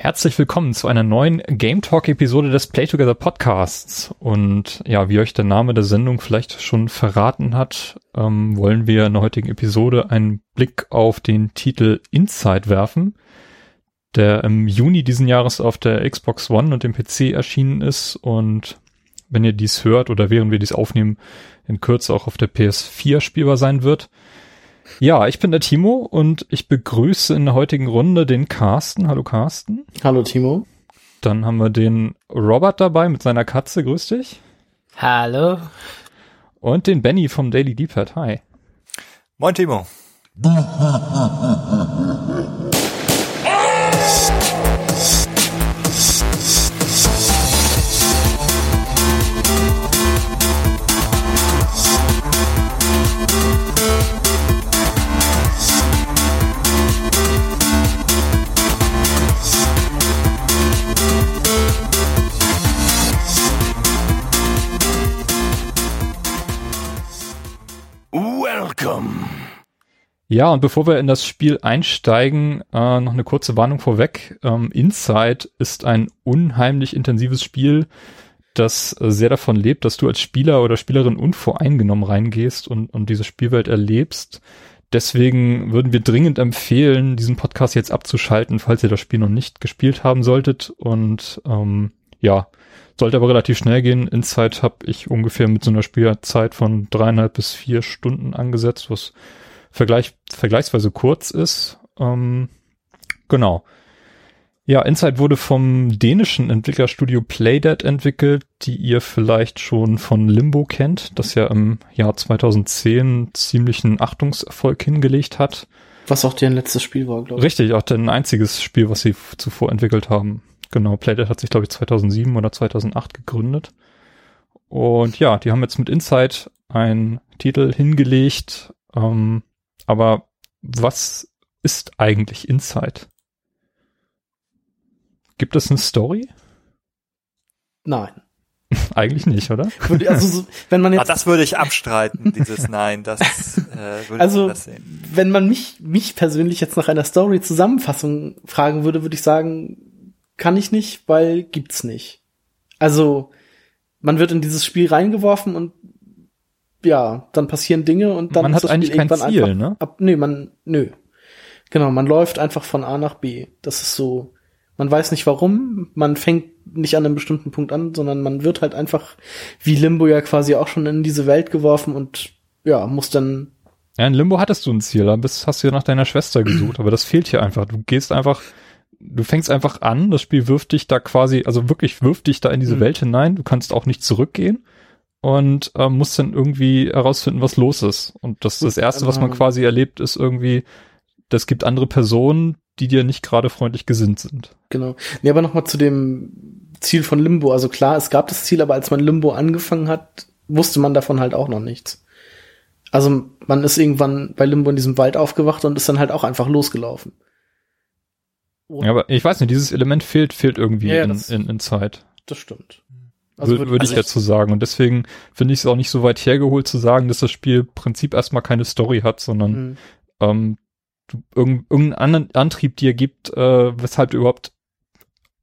Herzlich willkommen zu einer neuen Game Talk Episode des Play Together Podcasts. Und ja, wie euch der Name der Sendung vielleicht schon verraten hat, ähm, wollen wir in der heutigen Episode einen Blick auf den Titel Inside werfen, der im Juni diesen Jahres auf der Xbox One und dem PC erschienen ist und wenn ihr dies hört oder während wir dies aufnehmen, in Kürze auch auf der PS4 spielbar sein wird. Ja, ich bin der Timo und ich begrüße in der heutigen Runde den Carsten. Hallo Carsten. Hallo Timo. Dann haben wir den Robert dabei mit seiner Katze. Grüß dich. Hallo. Und den Benny vom Daily D-Pad. Hi. Moin Timo. Ja, und bevor wir in das Spiel einsteigen, äh, noch eine kurze Warnung vorweg. Ähm, Inside ist ein unheimlich intensives Spiel, das äh, sehr davon lebt, dass du als Spieler oder Spielerin unvoreingenommen reingehst und, und diese Spielwelt erlebst. Deswegen würden wir dringend empfehlen, diesen Podcast jetzt abzuschalten, falls ihr das Spiel noch nicht gespielt haben solltet. Und ähm, ja, sollte aber relativ schnell gehen. Inside habe ich ungefähr mit so einer Spielzeit von dreieinhalb bis vier Stunden angesetzt, was vergleich, vergleichsweise kurz ist. Ähm, genau. Ja, Inside wurde vom dänischen Entwicklerstudio Playdead entwickelt, die ihr vielleicht schon von Limbo kennt, das ja im Jahr 2010 ziemlichen Achtungserfolg hingelegt hat. Was auch deren letztes Spiel war, glaube ich. Richtig, auch dein einziges Spiel, was sie zuvor entwickelt haben. Genau, Playdead hat sich, glaube ich, 2007 oder 2008 gegründet. Und ja, die haben jetzt mit Inside einen Titel hingelegt, ähm, aber was ist eigentlich Inside? Gibt es eine Story? Nein. Eigentlich nicht, oder? Also, wenn man jetzt ah, das würde ich abstreiten, dieses Nein. Das äh, würde also, ich sehen. wenn man mich mich persönlich jetzt nach einer Story-Zusammenfassung fragen würde, würde ich sagen, kann ich nicht, weil gibt's nicht. Also man wird in dieses Spiel reingeworfen und ja, dann passieren Dinge und dann man hat eigentlich kein Ziel, ne? Ab, nö, man, nö. Genau, man läuft einfach von A nach B. Das ist so, man weiß nicht warum, man fängt nicht an einem bestimmten Punkt an, sondern man wird halt einfach wie Limbo ja quasi auch schon in diese Welt geworfen und ja, muss dann. Ja, in Limbo hattest du ein Ziel, da bist, hast du ja nach deiner Schwester gesucht, aber das fehlt hier einfach. Du gehst einfach, du fängst einfach an, das Spiel wirft dich da quasi, also wirklich wirft dich da in diese mhm. Welt hinein, du kannst auch nicht zurückgehen und äh, muss dann irgendwie herausfinden, was los ist. Und das, das Erste, was man quasi erlebt, ist irgendwie, das gibt andere Personen, die dir nicht gerade freundlich gesinnt sind. Genau. Nee, aber nochmal zu dem Ziel von Limbo. Also klar, es gab das Ziel, aber als man Limbo angefangen hat, wusste man davon halt auch noch nichts. Also man ist irgendwann bei Limbo in diesem Wald aufgewacht und ist dann halt auch einfach losgelaufen. Und ja, aber ich weiß nicht, dieses Element fehlt, fehlt irgendwie ja, in, in, in Zeit. Das stimmt. Also würde, würde also ich dazu sagen. Und deswegen finde ich es auch nicht so weit hergeholt zu sagen, dass das Spiel im Prinzip erstmal keine Story hat, sondern mhm. ähm, du irgendeinen anderen Antrieb dir gibt, äh, weshalb du überhaupt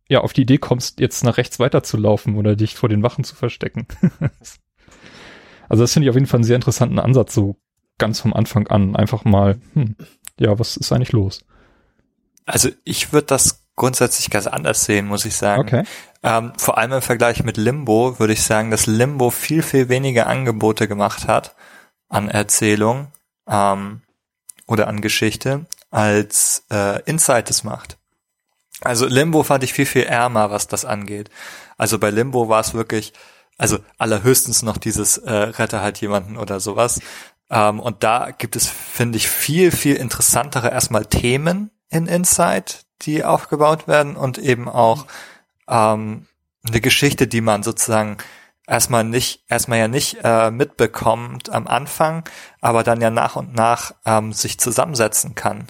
ja auf die Idee kommst, jetzt nach rechts weiterzulaufen oder dich vor den Wachen zu verstecken. also das finde ich auf jeden Fall einen sehr interessanten Ansatz, so ganz vom Anfang an. Einfach mal, hm, ja, was ist eigentlich los? Also ich würde das grundsätzlich ganz anders sehen, muss ich sagen. Okay. Ähm, vor allem im Vergleich mit Limbo würde ich sagen, dass Limbo viel, viel weniger Angebote gemacht hat an Erzählung ähm, oder an Geschichte, als äh, Insight es macht. Also Limbo fand ich viel, viel ärmer, was das angeht. Also bei Limbo war es wirklich, also allerhöchstens noch dieses äh, Rette halt jemanden oder sowas. Ähm, und da gibt es, finde ich, viel, viel interessantere erstmal Themen in Insight, die aufgebaut werden und eben auch ähm, eine Geschichte, die man sozusagen erstmal nicht, erstmal ja nicht äh, mitbekommt am Anfang, aber dann ja nach und nach ähm, sich zusammensetzen kann.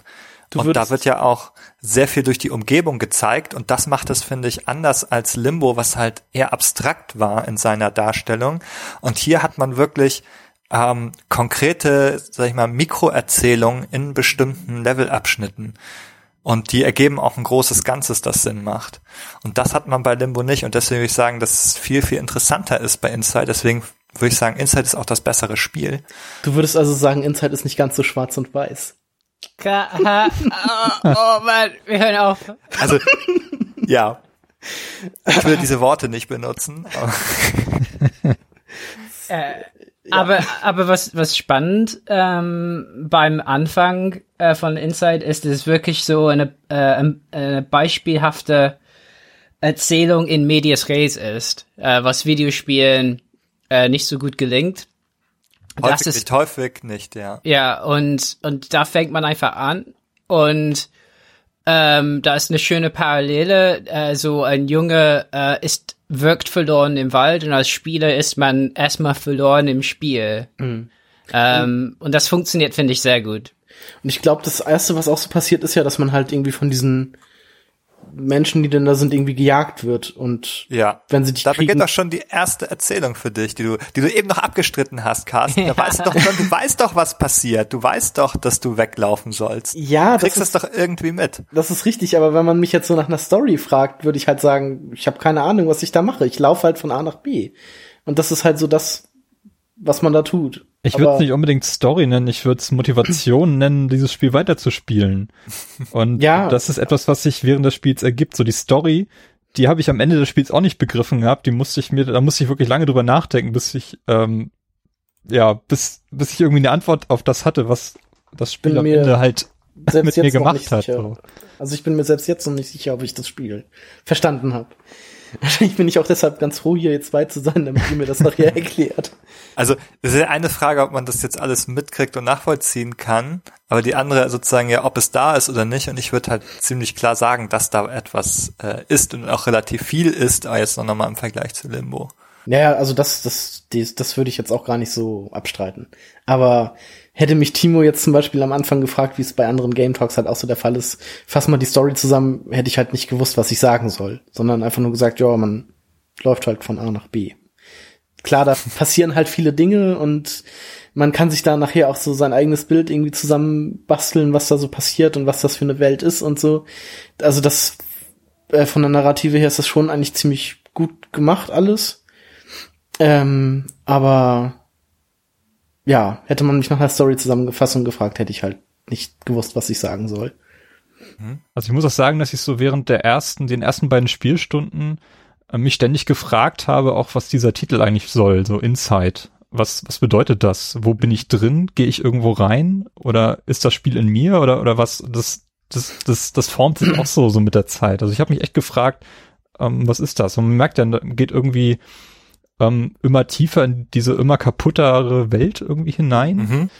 Du und da wird ja auch sehr viel durch die Umgebung gezeigt und das macht es, finde ich, anders als Limbo, was halt eher abstrakt war in seiner Darstellung. Und hier hat man wirklich ähm, konkrete, sag ich mal, Mikroerzählungen in bestimmten Levelabschnitten. Und die ergeben auch ein großes Ganzes, das Sinn macht. Und das hat man bei Limbo nicht. Und deswegen würde ich sagen, dass es viel, viel interessanter ist bei Inside. Deswegen würde ich sagen, Inside ist auch das bessere Spiel. Du würdest also sagen, Inside ist nicht ganz so schwarz und weiß. Oh, oh Mann, wir hören auf. Also, ja. Ich würde diese Worte nicht benutzen. Aber Aber, aber was, was spannend ähm, beim Anfang äh, von Inside ist, ist es wirklich so eine, äh, eine beispielhafte Erzählung in Medias Res ist, äh, was Videospielen äh, nicht so gut gelingt. häufig Das ist- nicht, häufig nicht, ja. Ja, und, und da fängt man einfach an und ähm, da ist eine schöne Parallele. Äh, so ein Junge äh, ist wirkt verloren im Wald und als Spieler ist man erstmal verloren im Spiel. Ähm, und das funktioniert, finde ich, sehr gut. Und ich glaube, das erste, was auch so passiert, ist ja, dass man halt irgendwie von diesen Menschen, die denn da sind, irgendwie gejagt wird. Und Ja. wenn sie dich Da kriegen, beginnt auch schon die erste Erzählung für dich, die du, die du eben noch abgestritten hast, Carsten. Da weißt du doch schon, du weißt doch, was passiert. Du weißt doch, dass du weglaufen sollst. ja, Du das kriegst ist, das doch irgendwie mit. das ist richtig. Aber wenn man mich jetzt so nach einer Story fragt, würde ich halt sagen, ich habe keine Ahnung, was ich da mache. Ich laufe halt von A nach B. Und das ist halt so das, was man da tut. Ich würde es nicht unbedingt Story nennen, ich würde es Motivation nennen, dieses Spiel weiterzuspielen. Und Ja. das ist etwas, was sich während des Spiels ergibt. So die Story, die habe ich am Ende des Spiels auch nicht begriffen gehabt. Die musste ich mir, da musste ich wirklich lange drüber nachdenken, bis ich, ähm, ja, bis, bis ich irgendwie eine Antwort auf das hatte, was das Spiel Bin am Ende halt mit mir gemacht hat. sicher. Also ich bin mir selbst jetzt noch nicht sicher, ob ich das Spiel verstanden habe. Wahrscheinlich bin ich auch deshalb ganz froh, hier jetzt bei zu sein, damit ihr mir das nachher erklärt. Also, es ist ja eine Frage, ob man das jetzt alles mitkriegt und nachvollziehen kann. Aber die andere sozusagen ja, ob es da ist oder nicht. Und ich würde halt ziemlich klar sagen, dass da etwas äh, ist und auch relativ viel ist, aber jetzt noch mal im Vergleich zu Limbo. Naja, also das, das, das, das würde ich jetzt auch gar nicht so abstreiten. Aber hätte mich Timo jetzt zum Beispiel am Anfang gefragt, wie es bei anderen Game Talks halt auch so der Fall ist, fass mal die Story zusammen, hätte ich halt nicht gewusst, was ich sagen soll, sondern einfach nur gesagt, ja, man läuft halt von A nach B. Klar, da passieren halt viele Dinge und man kann sich da nachher auch so sein eigenes Bild irgendwie zusammen basteln, was da so passiert und was das für eine Welt ist und so. Also das äh, von der Narrative her ist das schon eigentlich ziemlich gut gemacht alles. Ähm, aber ja, hätte man mich nach der Story zusammengefasst und gefragt, hätte ich halt nicht gewusst, was ich sagen soll. Also ich muss auch sagen, dass ich so während der ersten, den ersten beiden Spielstunden äh, mich ständig gefragt habe, auch was dieser Titel eigentlich soll, so Inside. Was, was bedeutet das? Wo bin ich drin? Gehe ich irgendwo rein? Oder ist das Spiel in mir? Oder, oder was? Das, das, das, das formt sich auch so, so mit der Zeit. Also ich habe mich echt gefragt, ähm, was ist das? Und man merkt ja, da geht irgendwie ähm, immer tiefer in diese immer kaputtere Welt irgendwie hinein. Mhm.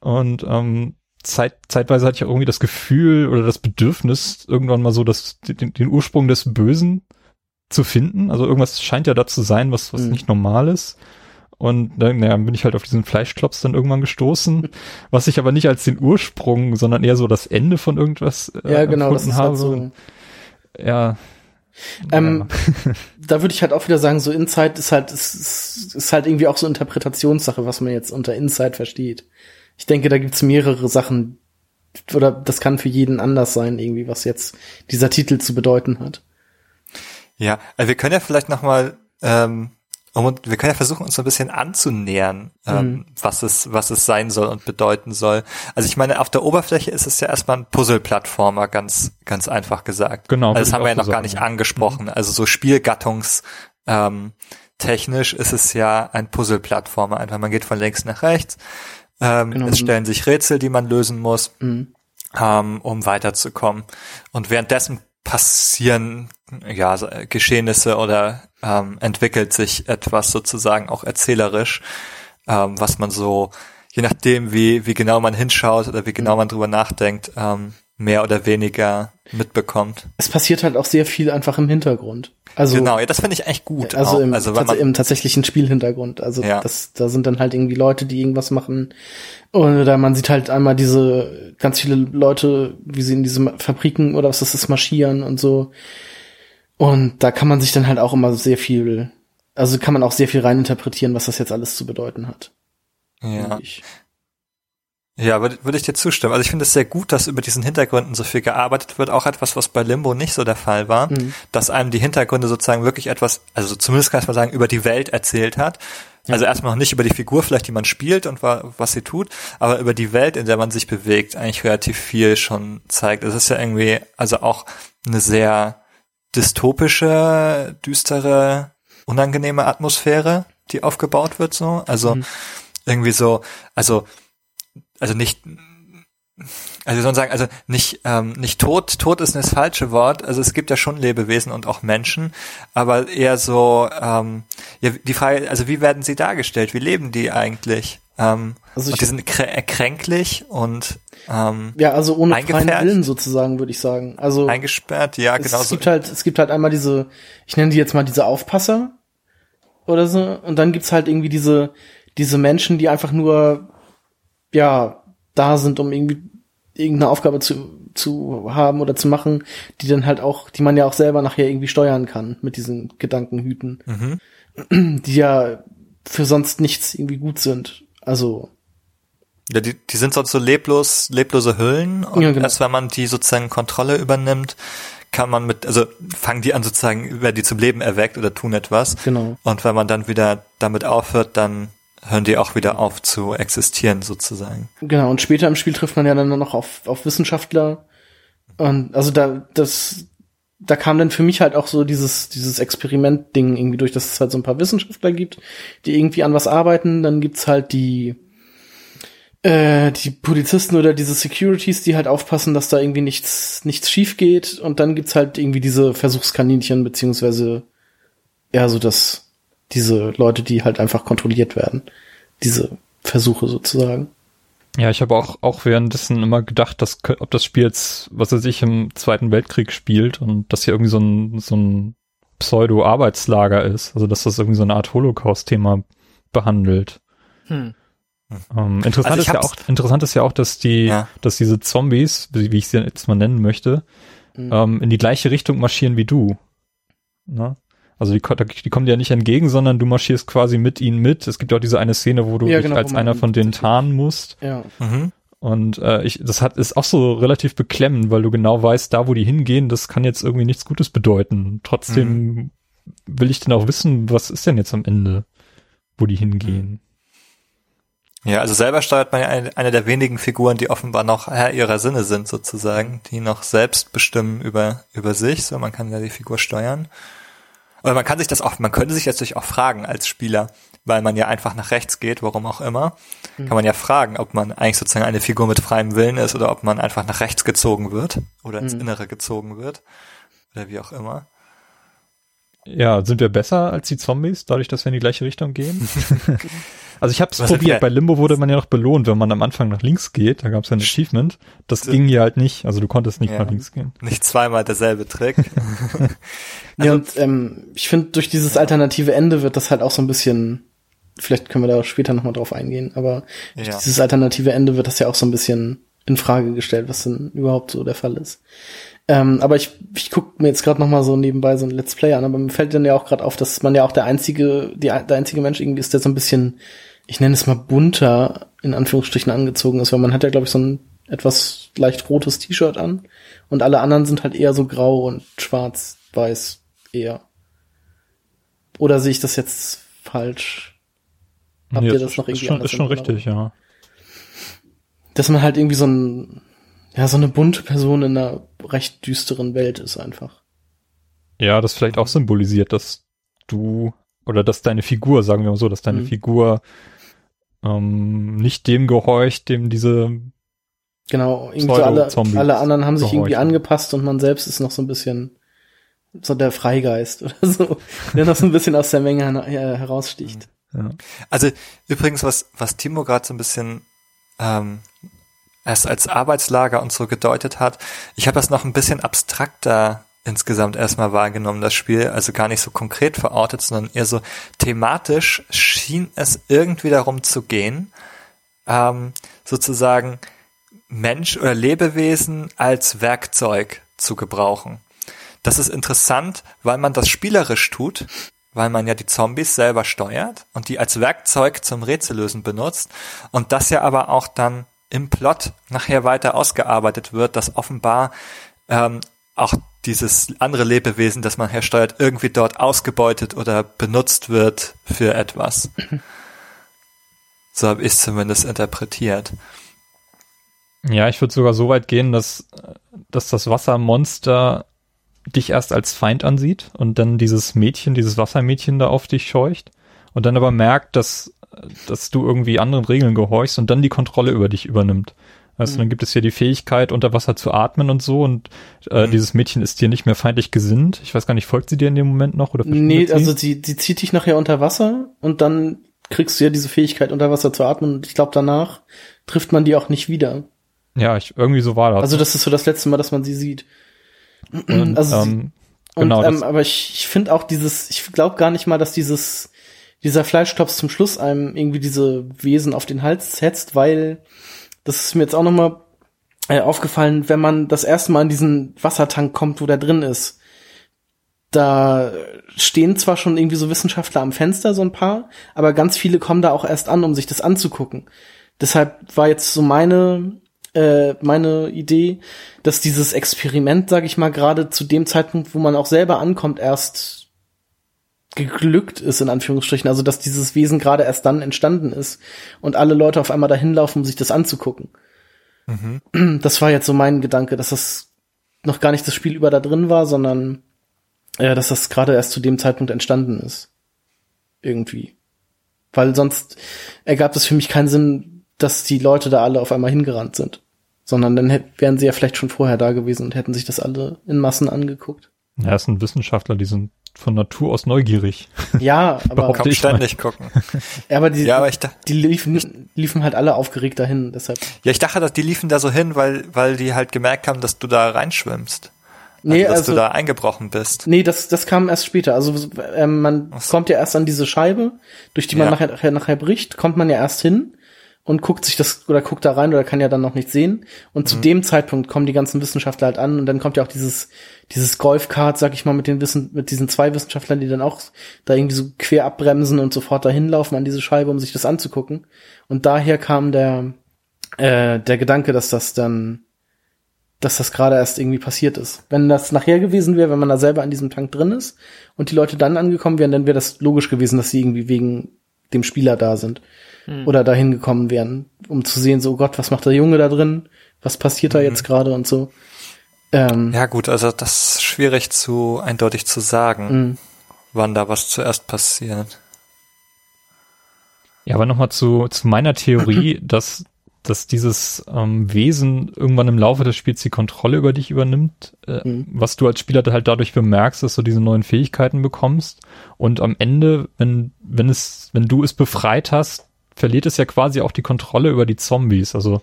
Und ähm, Zeit, zeitweise hatte ich auch irgendwie das Gefühl oder das Bedürfnis, irgendwann mal so das, den, den Ursprung des Bösen zu finden. Also irgendwas scheint ja da zu sein, was, was Mhm. nicht normal ist. Und dann naja, bin ich halt auf diesen Fleischklops dann irgendwann gestoßen, was ich aber nicht als den Ursprung, sondern eher so das Ende von irgendwas äh, Ja, genau, das ist habe. halt so. Ja. Ähm, da würde ich halt auch wieder sagen, so Inside ist halt, ist, ist, halt irgendwie auch so Interpretationssache, was man jetzt unter Inside versteht. Ich denke, da gibt's mehrere Sachen, oder das kann für jeden anders sein, irgendwie, was jetzt dieser Titel zu bedeuten hat. Ja, also wir können ja vielleicht noch mal, ähm, um, wir können ja versuchen, uns so ein bisschen anzunähern, ähm, was es, was es sein soll und bedeuten soll. Also ich meine, auf der Oberfläche ist es ja erstmal ein Puzzle-Plattformer, ganz, ganz einfach gesagt. Genau, Also das haben wir ja noch so gar sagen, nicht ja. angesprochen. Also so Spielgattungs, ähm, technisch ist es ja ein Puzzle-Plattformer. Einfach man geht von links nach rechts. Ähm, Genau. Es stellen sich Rätsel, die man lösen muss Mhm. ähm, um weiterzukommen. Und währenddessen passieren ja so, äh, Geschehnisse oder ähm, entwickelt sich etwas sozusagen auch erzählerisch, ähm, was man so, je nachdem wie, wie genau man hinschaut oder wie genau man drüber nachdenkt, ähm, mehr oder weniger mitbekommt. Es passiert halt auch sehr viel einfach im Hintergrund. Also, genau, ja, das finde ich echt gut. also, auch. im, also tats man, im tatsächlichen Spielhintergrund. Also Ja. das, da sind dann halt irgendwie Leute, die irgendwas machen. Oder man sieht halt einmal diese ganz viele Leute, wie sie in diese Fabriken oder was das ist, marschieren und so. Und da kann man sich dann halt auch immer sehr viel, also kann man auch sehr viel reininterpretieren, was das jetzt alles zu bedeuten hat. ja. Ja, würde, würde ich dir zustimmen. Also ich finde es sehr gut, dass über diesen Hintergründen so viel gearbeitet wird. Auch etwas, was bei Limbo nicht so der Fall war, mhm. dass einem die Hintergründe sozusagen wirklich etwas, also zumindest kann ich mal sagen, über die Welt erzählt hat. Ja. Also erstmal noch nicht über die Figur vielleicht, die man spielt und was sie tut, aber über die Welt, in der man sich bewegt, eigentlich relativ viel schon zeigt. Es ist ja irgendwie, also auch eine sehr dystopische, düstere, unangenehme Atmosphäre, die aufgebaut wird so. Also mhm. irgendwie so, also also nicht, also soll man sagen, also nicht, ähm, nicht tot, tot ist das falsche Wort, also es gibt ja schon Lebewesen und auch Menschen, aber eher so, ähm, ja, die Frage, also wie werden sie dargestellt, wie leben die eigentlich? Ähm, also ich, die sind kränklich und ähm, ja, also ohne freien Willen sozusagen, würde ich sagen. Also eingesperrt, ja, genau. Es gibt halt, es gibt halt einmal diese, ich nenne die jetzt mal diese Aufpasser oder so, und dann gibt's halt irgendwie diese, diese Menschen, die einfach nur ja, da sind, um irgendwie irgendeine Aufgabe zu, zu haben oder zu machen, die dann halt auch, die man ja auch selber nachher irgendwie steuern kann mit diesen Gedankenhüten, mhm. die ja für sonst nichts irgendwie gut sind. Also ja, die, die sind sonst so leblos, leblose Hüllen und ja, genau. erst wenn man die sozusagen Kontrolle übernimmt, kann man mit, also fangen die an sozusagen, werden die zum Leben erweckt oder tun etwas. Genau. Und wenn man dann wieder damit aufhört, dann hören die auch wieder auf zu existieren sozusagen. Genau, und später im Spiel trifft man ja dann noch auf, auf Wissenschaftler. Und also da, das, da kam dann für mich halt auch so dieses, dieses Experiment-Ding irgendwie durch, dass es halt so ein paar Wissenschaftler gibt, die irgendwie an was arbeiten. Dann gibt's halt die, äh, die Polizisten oder diese Securities, die halt aufpassen, dass da irgendwie nichts, nichts schief geht. Und dann gibt's halt irgendwie diese Versuchskaninchen, beziehungsweise, ja, so das, diese Leute, die halt einfach kontrolliert werden. Diese Versuche sozusagen. Ja, ich habe auch, auch währenddessen immer gedacht, dass, ob das Spiel jetzt, was er sich im Zweiten Weltkrieg spielt und das hier irgendwie so ein, so ein Pseudo-Arbeitslager ist. Also, dass das irgendwie so eine Art Holocaust-Thema behandelt. Hm. Ähm, interessant, also ist ja auch, interessant ist ja auch, dass die, ja. dass diese Zombies, wie ich sie jetzt mal nennen möchte, hm. ähm, in die gleiche Richtung marschieren wie du. Ne? Also die, die kommen dir ja nicht entgegen, sondern du marschierst quasi mit ihnen mit. Es gibt ja auch diese eine Szene, wo du ja, dich genau, als einer von denen tarnen musst. Ja. Mhm. Und äh, ich, das hat ist auch so relativ beklemmend, weil du genau weißt, da wo die hingehen, das kann jetzt irgendwie nichts Gutes bedeuten. Trotzdem mhm. will ich denn auch wissen, was ist denn jetzt am Ende, wo die hingehen. Ja, also selber steuert man ja eine, eine der wenigen Figuren, die offenbar noch Herr ihrer Sinne sind sozusagen, die noch selbst bestimmen über über sich. So, man kann ja die Figur steuern. Oder man kann sich das auch, man könnte sich natürlich auch fragen als Spieler, weil man ja einfach nach rechts geht, warum auch immer, mhm. kann man ja fragen, ob man eigentlich sozusagen eine Figur mit freiem Willen ist oder ob man einfach nach rechts gezogen wird oder ins mhm. Innere gezogen wird oder wie auch immer. Ja, sind wir besser als die Zombies, dadurch, dass wir in die gleiche Richtung gehen? Also ich habe es probiert. Bei Limbo wurde man ja noch belohnt, wenn man am Anfang nach links geht. Da gab es ja ein Achievement. Das das ging ja halt nicht. Also du konntest nicht ja, nach links gehen. Nicht zweimal derselbe Trick. also, ja, und ähm, ich finde, durch dieses alternative Ende wird das halt auch so ein bisschen, vielleicht können wir da später nochmal drauf eingehen, aber durch ja. dieses alternative Ende wird das ja auch so ein bisschen in Frage gestellt, was denn überhaupt so der Fall ist. Ähm, aber ich, ich gucke mir jetzt gerade noch mal so nebenbei so ein Let's Play an, aber mir fällt dann ja auch gerade auf, dass man ja auch der einzige, die, der einzige Mensch irgendwie ist, der so ein bisschen ich nenne es mal bunter, in Anführungsstrichen angezogen ist, weil man hat ja, glaube ich, so ein etwas leicht rotes T-Shirt an und alle anderen sind halt eher so grau und schwarz, weiß eher. Oder sehe ich das jetzt falsch? Habt nee, ihr das noch irgendwie ist schon, ist schon richtig, ja. Dass man halt irgendwie so ein, ja, so eine bunte Person in einer recht düsteren Welt ist einfach. Ja, das vielleicht auch symbolisiert, dass du oder dass deine Figur, sagen wir mal so, dass deine mhm. Figur ähm, nicht dem gehorcht, dem diese Genau, irgendwie so alle, alle anderen haben sich irgendwie angepasst und man selbst ist noch so ein bisschen so der Freigeist oder so, der noch so ein bisschen aus der Menge heraussticht. Ja. Also übrigens, was, was Timo gerade so ein bisschen ähm, erst als Arbeitslager und so gedeutet hat, ich habe das noch ein bisschen abstrakter insgesamt erstmal wahrgenommen, das Spiel, also gar nicht so konkret verortet, sondern eher so thematisch schien es irgendwie darum zu gehen, ähm, sozusagen Mensch oder Lebewesen als Werkzeug zu gebrauchen. Das ist interessant, weil man das spielerisch tut, weil man ja die Zombies selber steuert und die als Werkzeug zum Rätsellösen benutzt und das ja aber auch dann im Plot nachher weiter ausgearbeitet wird, dass offenbar ähm, auch dieses andere Lebewesen, das man hersteuert, irgendwie dort ausgebeutet oder benutzt wird für etwas. So habe ich es zumindest interpretiert. Ja, ich würde sogar so weit gehen, dass, dass das Wassermonster dich erst als Feind ansieht und dann dieses Mädchen, dieses Wassermädchen da auf dich scheucht und dann aber merkt, dass, dass du irgendwie anderen Regeln gehorchst und dann die Kontrolle über dich übernimmt. Also mhm. dann gibt es hier die Fähigkeit, unter Wasser zu atmen und so und äh, mhm. dieses Mädchen ist dir nicht mehr feindlich gesinnt. Ich weiß gar nicht, folgt sie dir in dem Moment noch? oder? Nee, also sie, sie zieht dich nachher unter Wasser und dann kriegst du ja diese Fähigkeit, unter Wasser zu atmen und ich glaube, danach trifft man die auch nicht wieder. Ja, ich, irgendwie so war das. Also das ist so das letzte Mal, dass man sie sieht. Und, also, ähm, genau, und, ähm, aber ich, ich finde auch dieses, ich glaube gar nicht mal, dass dieses, dieser Fleischtops zum Schluss einem irgendwie diese Wesen auf den Hals setzt, weil das ist mir jetzt auch nochmal äh, aufgefallen, wenn man das erste Mal in diesen Wassertank kommt, wo der drin ist. Da stehen zwar schon irgendwie so Wissenschaftler am Fenster, so ein paar, aber ganz viele kommen da auch erst an, um sich das anzugucken. Deshalb war jetzt so meine äh, meine Idee, dass dieses Experiment, sag ich mal, gerade zu dem Zeitpunkt, wo man auch selber ankommt, erst geglückt ist, in Anführungsstrichen. Also, dass dieses Wesen gerade erst dann entstanden ist und alle Leute auf einmal dahin laufen, um sich das anzugucken. Mhm. Das war jetzt so mein Gedanke, dass das noch gar nicht das Spiel über da drin war, sondern äh, dass das gerade erst zu dem Zeitpunkt entstanden ist. Irgendwie. Weil sonst ergab es für mich keinen Sinn, dass die Leute da alle auf einmal hingerannt sind sondern dann wären sie ja vielleicht schon vorher da gewesen und hätten sich das alle in Massen angeguckt. Ja, es sind Wissenschaftler, die sind von Natur aus neugierig. Ja, aber kann ständig gucken. Ja, aber die, ja, aber ich die liefen, liefen halt alle aufgeregt dahin, deshalb. Ja, ich dachte, dass die liefen da so hin, weil, weil die halt gemerkt haben, dass du da reinschwimmst. Nee, also, dass also, du da eingebrochen bist. Nee, das, das kam erst später. Also ähm, man so. kommt ja erst an diese Scheibe, durch die man ja. nachher, nachher bricht, kommt man ja erst hin und guckt sich das oder guckt da rein oder kann ja dann noch nicht sehen. Und mhm. zu dem Zeitpunkt kommen die ganzen Wissenschaftler halt an und dann kommt ja auch dieses dieses Golfkart, sag ich mal, mit den Wissen mit diesen zwei Wissenschaftlern, die dann auch da irgendwie so quer abbremsen und sofort dahin laufen an diese Scheibe, um sich das anzugucken. Und daher kam der äh, der Gedanke, dass das dann dass das gerade erst irgendwie passiert ist. Wenn das nachher gewesen wäre, wenn man da selber an diesem Tank drin ist und die Leute dann angekommen wären, dann wäre das logisch gewesen, dass sie irgendwie wegen dem Spieler da sind hm. oder dahin gekommen wären, um zu sehen, so oh Gott, was macht der Junge da drin? Was passiert da mhm. jetzt gerade und so. Ähm, ja gut, also das ist schwierig zu eindeutig zu sagen, mhm. wann da was zuerst passiert. Ja, aber nochmal zu, zu meiner Theorie, dass, dass dieses ähm, Wesen irgendwann im Laufe des Spiels die Kontrolle über dich übernimmt, äh, mhm. was du als Spieler halt dadurch bemerkst, dass du diese neuen Fähigkeiten bekommst und am Ende, wenn, wenn es, wenn du es befreit hast, verliert es ja quasi auch die Kontrolle über die Zombies. Also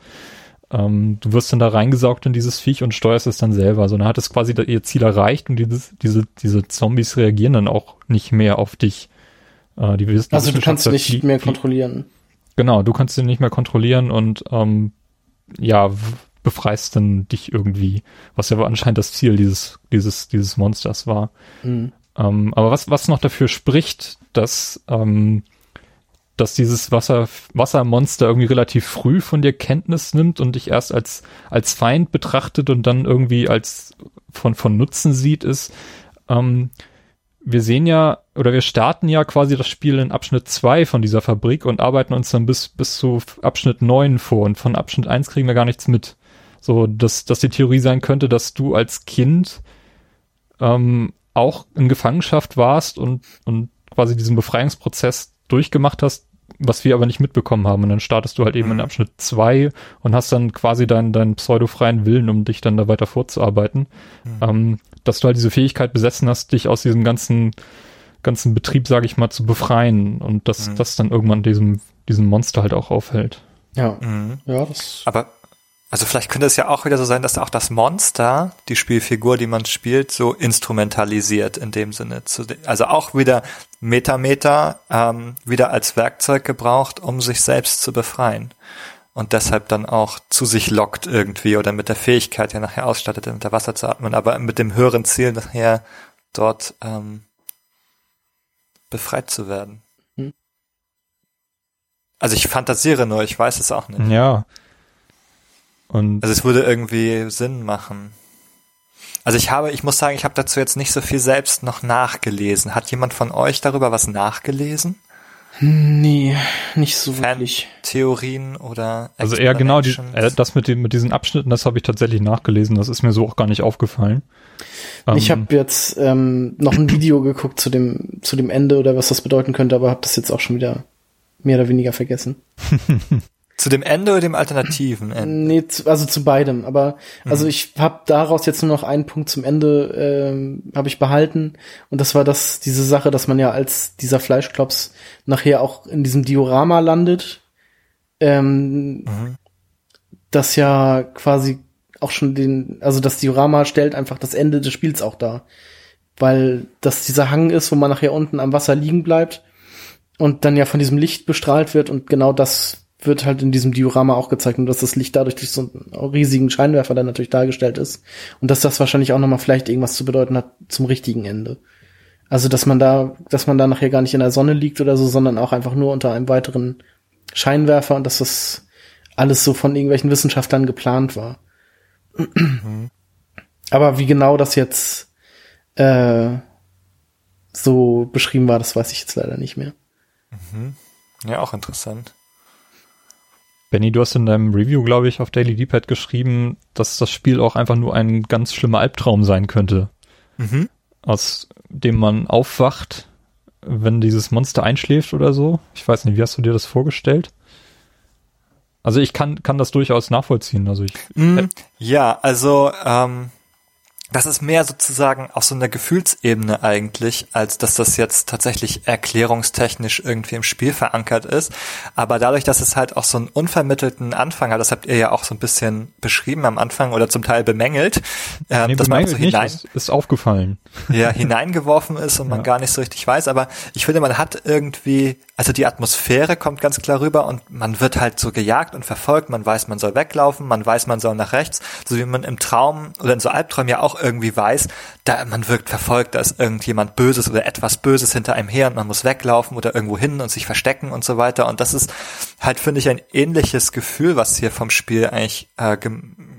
ähm, du wirst dann da reingesaugt in dieses Viech und steuerst es dann selber. Also dann hat es quasi ihr Ziel erreicht und dieses, diese, diese Zombies reagieren dann auch nicht mehr auf dich. Äh, die, also du kannst nicht die, mehr kontrollieren. Genau, du kannst sie nicht mehr kontrollieren und ähm, ja, befreist dann dich irgendwie, was ja anscheinend das Ziel dieses, dieses, dieses Monsters war. Mhm. Ähm, aber was, was noch dafür spricht, dass ähm, dass dieses Wasser, Wassermonster irgendwie relativ früh von dir Kenntnis nimmt und dich erst als, als Feind betrachtet und dann irgendwie als von, von Nutzen sieht, ist, ähm, wir sehen ja, oder wir starten ja quasi das Spiel in Abschnitt zwei von dieser Fabrik und arbeiten uns dann bis, bis zu Abschnitt neun vor und von Abschnitt eins kriegen wir gar nichts mit. So, dass, dass die Theorie sein könnte, dass du als Kind ähm, auch in Gefangenschaft warst und, und quasi diesen Befreiungsprozess durchgemacht hast, was wir aber nicht mitbekommen haben. Und dann startest du halt eben mhm. in Abschnitt zwei und hast dann quasi deinen, deinen pseudo-freien Willen, um dich dann da weiter vorzuarbeiten. Mhm. Ähm, dass du halt diese Fähigkeit besessen hast, dich aus diesem ganzen, ganzen Betrieb, sage ich mal, zu befreien und dass mhm. das dann irgendwann diesem, diesem Monster halt auch aufhält. Ja. Mhm. Ja, das. Aber also vielleicht könnte es ja auch wieder so sein, dass auch das Monster, die Spielfigur, die man spielt, so instrumentalisiert in dem Sinne. Also auch wieder Metameter ähm, wieder als Werkzeug gebraucht, um sich selbst zu befreien. Und deshalb dann auch zu sich lockt irgendwie oder mit der Fähigkeit ja nachher ausstattet, unter Wasser zu atmen, aber mit dem höheren Ziel nachher dort ähm, befreit zu werden. Hm. Also ich fantasiere nur, ich weiß es auch nicht. Ja, Und Also es würde irgendwie Sinn machen. Also ich habe, ich muss sagen, ich habe dazu jetzt nicht so viel selbst noch nachgelesen. Hat jemand von euch darüber was nachgelesen? Nee, nicht so wirklich. Theorien oder also eher genau die, äh, das mit, den, mit diesen Abschnitten, das habe ich tatsächlich nachgelesen. Das ist mir so auch gar nicht aufgefallen. ich Ähm, habe jetzt ähm, noch ein Video geguckt zu dem, zu dem Ende oder was das bedeuten könnte, aber habe das jetzt auch schon wieder mehr oder weniger vergessen. Zu dem Ende oder dem alternativen Ende? Nee, zu, also zu beidem. Aber also ich habe daraus jetzt nur noch einen Punkt zum Ende ähm, habe ich behalten und das war das diese Sache, dass man ja als dieser Fleischklops nachher auch in diesem Diorama landet, ähm, Mhm. das ja quasi auch schon den, also das Diorama stellt einfach das Ende des Spiels auch dar, weil das dieser Hang ist, wo man nachher unten am Wasser liegen bleibt und dann ja von diesem Licht bestrahlt wird und genau das wird halt in diesem Diorama auch gezeigt und dass das Licht dadurch durch so einen riesigen Scheinwerfer dann natürlich dargestellt ist und dass das wahrscheinlich auch nochmal vielleicht irgendwas zu bedeuten hat zum richtigen Ende. Also dass man da, dass man da nachher gar nicht in der Sonne liegt oder so, sondern auch einfach nur unter einem weiteren Scheinwerfer und dass das alles so von irgendwelchen Wissenschaftlern geplant war. Aber wie genau das jetzt äh, so beschrieben war, das weiß ich jetzt leider nicht mehr. Ja, auch interessant. Benny, du hast in deinem Review, glaube ich, auf Daily Dpad geschrieben, dass das Spiel auch einfach nur ein ganz schlimmer Albtraum sein könnte, Mhm. aus dem man aufwacht, wenn dieses Monster einschläft oder so. Ich weiß nicht, wie hast du dir das vorgestellt? Also ich kann, kann das durchaus nachvollziehen. Also ich, Mm, Ja, also ähm, das ist mehr sozusagen auf so einer Gefühlsebene eigentlich, als dass das jetzt tatsächlich erklärungstechnisch irgendwie im Spiel verankert ist. Aber dadurch, dass es halt auch so einen unvermittelten Anfang hat, das habt ihr ja auch so ein bisschen beschrieben am Anfang oder zum Teil bemängelt, ähm, nee, dass man so nicht, hinein, ist, ist aufgefallen. ja, hineingeworfen ist und man Ja. gar nicht so richtig weiß. Aber ich finde, man hat irgendwie, also die Atmosphäre kommt ganz klar rüber und man wird halt so gejagt und verfolgt. Man weiß, man soll weglaufen, man weiß, man soll nach rechts. So wie man im Traum oder in so Albträumen ja auch irgendwie weiß, da man wirkt verfolgt, da ist irgendjemand Böses oder etwas Böses hinter einem her und man muss weglaufen oder irgendwo hin und sich verstecken und so weiter. Und das ist halt, finde ich, ein ähnliches Gefühl, was hier vom Spiel eigentlich äh,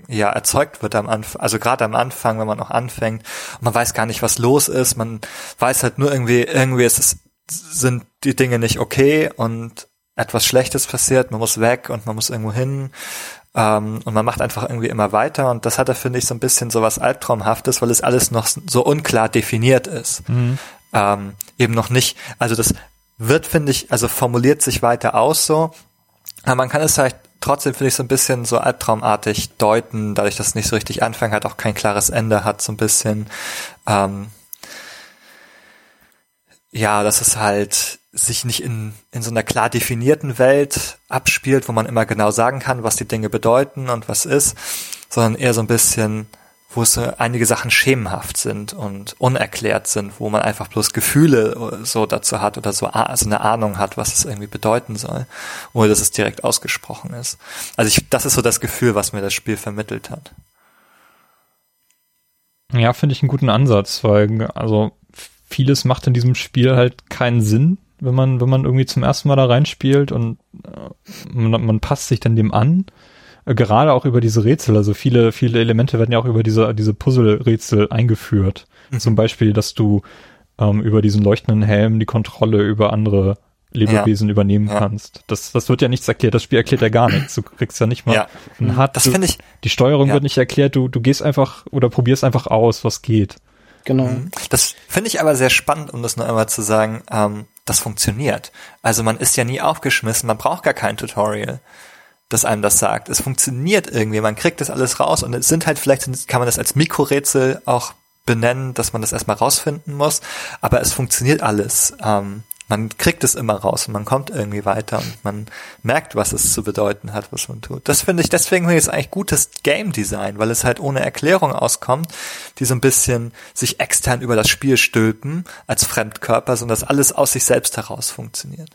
ja erzeugt wird am Anfang, also gerade am Anfang, wenn man noch anfängt und man weiß gar nicht, was los ist, man weiß halt nur irgendwie, irgendwie ist es, sind die Dinge nicht okay und etwas Schlechtes passiert, man muss weg und man muss irgendwo hin ähm, und man macht einfach irgendwie immer weiter und das hat da finde ich so ein bisschen so was Albtraumhaftes, weil es alles noch so unklar definiert ist. Ähm, eben noch nicht, also das wird, finde ich, also formuliert sich weiter aus so, aber man kann es halt trotzdem, finde ich, so ein bisschen so albtraumartig deuten, dadurch, dass es nicht so richtig Anfang hat, auch kein klares Ende hat, so ein bisschen. Ähm, ja, dass es halt sich nicht in, in so einer klar definierten Welt abspielt, wo man immer genau sagen kann, was die Dinge bedeuten und was ist, sondern eher so ein bisschen, wo es so einige Sachen schemenhaft sind und unerklärt sind, wo man einfach bloß Gefühle so dazu hat oder so, a- so eine Ahnung hat, was es irgendwie bedeuten soll, ohne dass es direkt ausgesprochen ist. Also ich, das ist so das Gefühl, was mir das Spiel vermittelt hat. Ja, finde ich einen guten Ansatz, weil also vieles macht in diesem Spiel halt keinen Sinn, wenn man wenn man irgendwie zum ersten Mal da reinspielt und äh, man, man passt sich dann dem an. Äh, Gerade auch über diese Rätsel, also viele viele Elemente werden ja auch über diese diese Puzzle-Rätsel eingeführt. Zum Beispiel, dass du ähm, über diesen leuchtenden Helm die Kontrolle über andere Lebewesen übernehmen Ja. kannst. Das, das wird ja nichts erklärt. Das Spiel erklärt ja gar nichts. Du kriegst ja nicht mal Ja. ein Hard. Das finde ich, die Steuerung Ja. wird nicht erklärt. Du, du gehst einfach oder probierst einfach aus, was geht. Genau. Das finde ich aber sehr spannend, um das nur einmal zu sagen, ähm, das funktioniert. Also man ist ja nie aufgeschmissen, man braucht gar kein Tutorial, das einem das sagt. Es funktioniert irgendwie, man kriegt das alles raus und es sind halt, vielleicht kann man das als Mikrorätsel auch benennen, dass man das erstmal rausfinden muss, aber es funktioniert alles. Ähm, man kriegt es immer raus und man kommt irgendwie weiter und man merkt, was es zu bedeuten hat, was man tut. Das finde ich, deswegen finde ich es eigentlich gutes Game Design, weil es halt ohne Erklärung auskommt, die so ein bisschen sich extern über das Spiel stülpen als Fremdkörper, sondern dass alles aus sich selbst heraus funktioniert.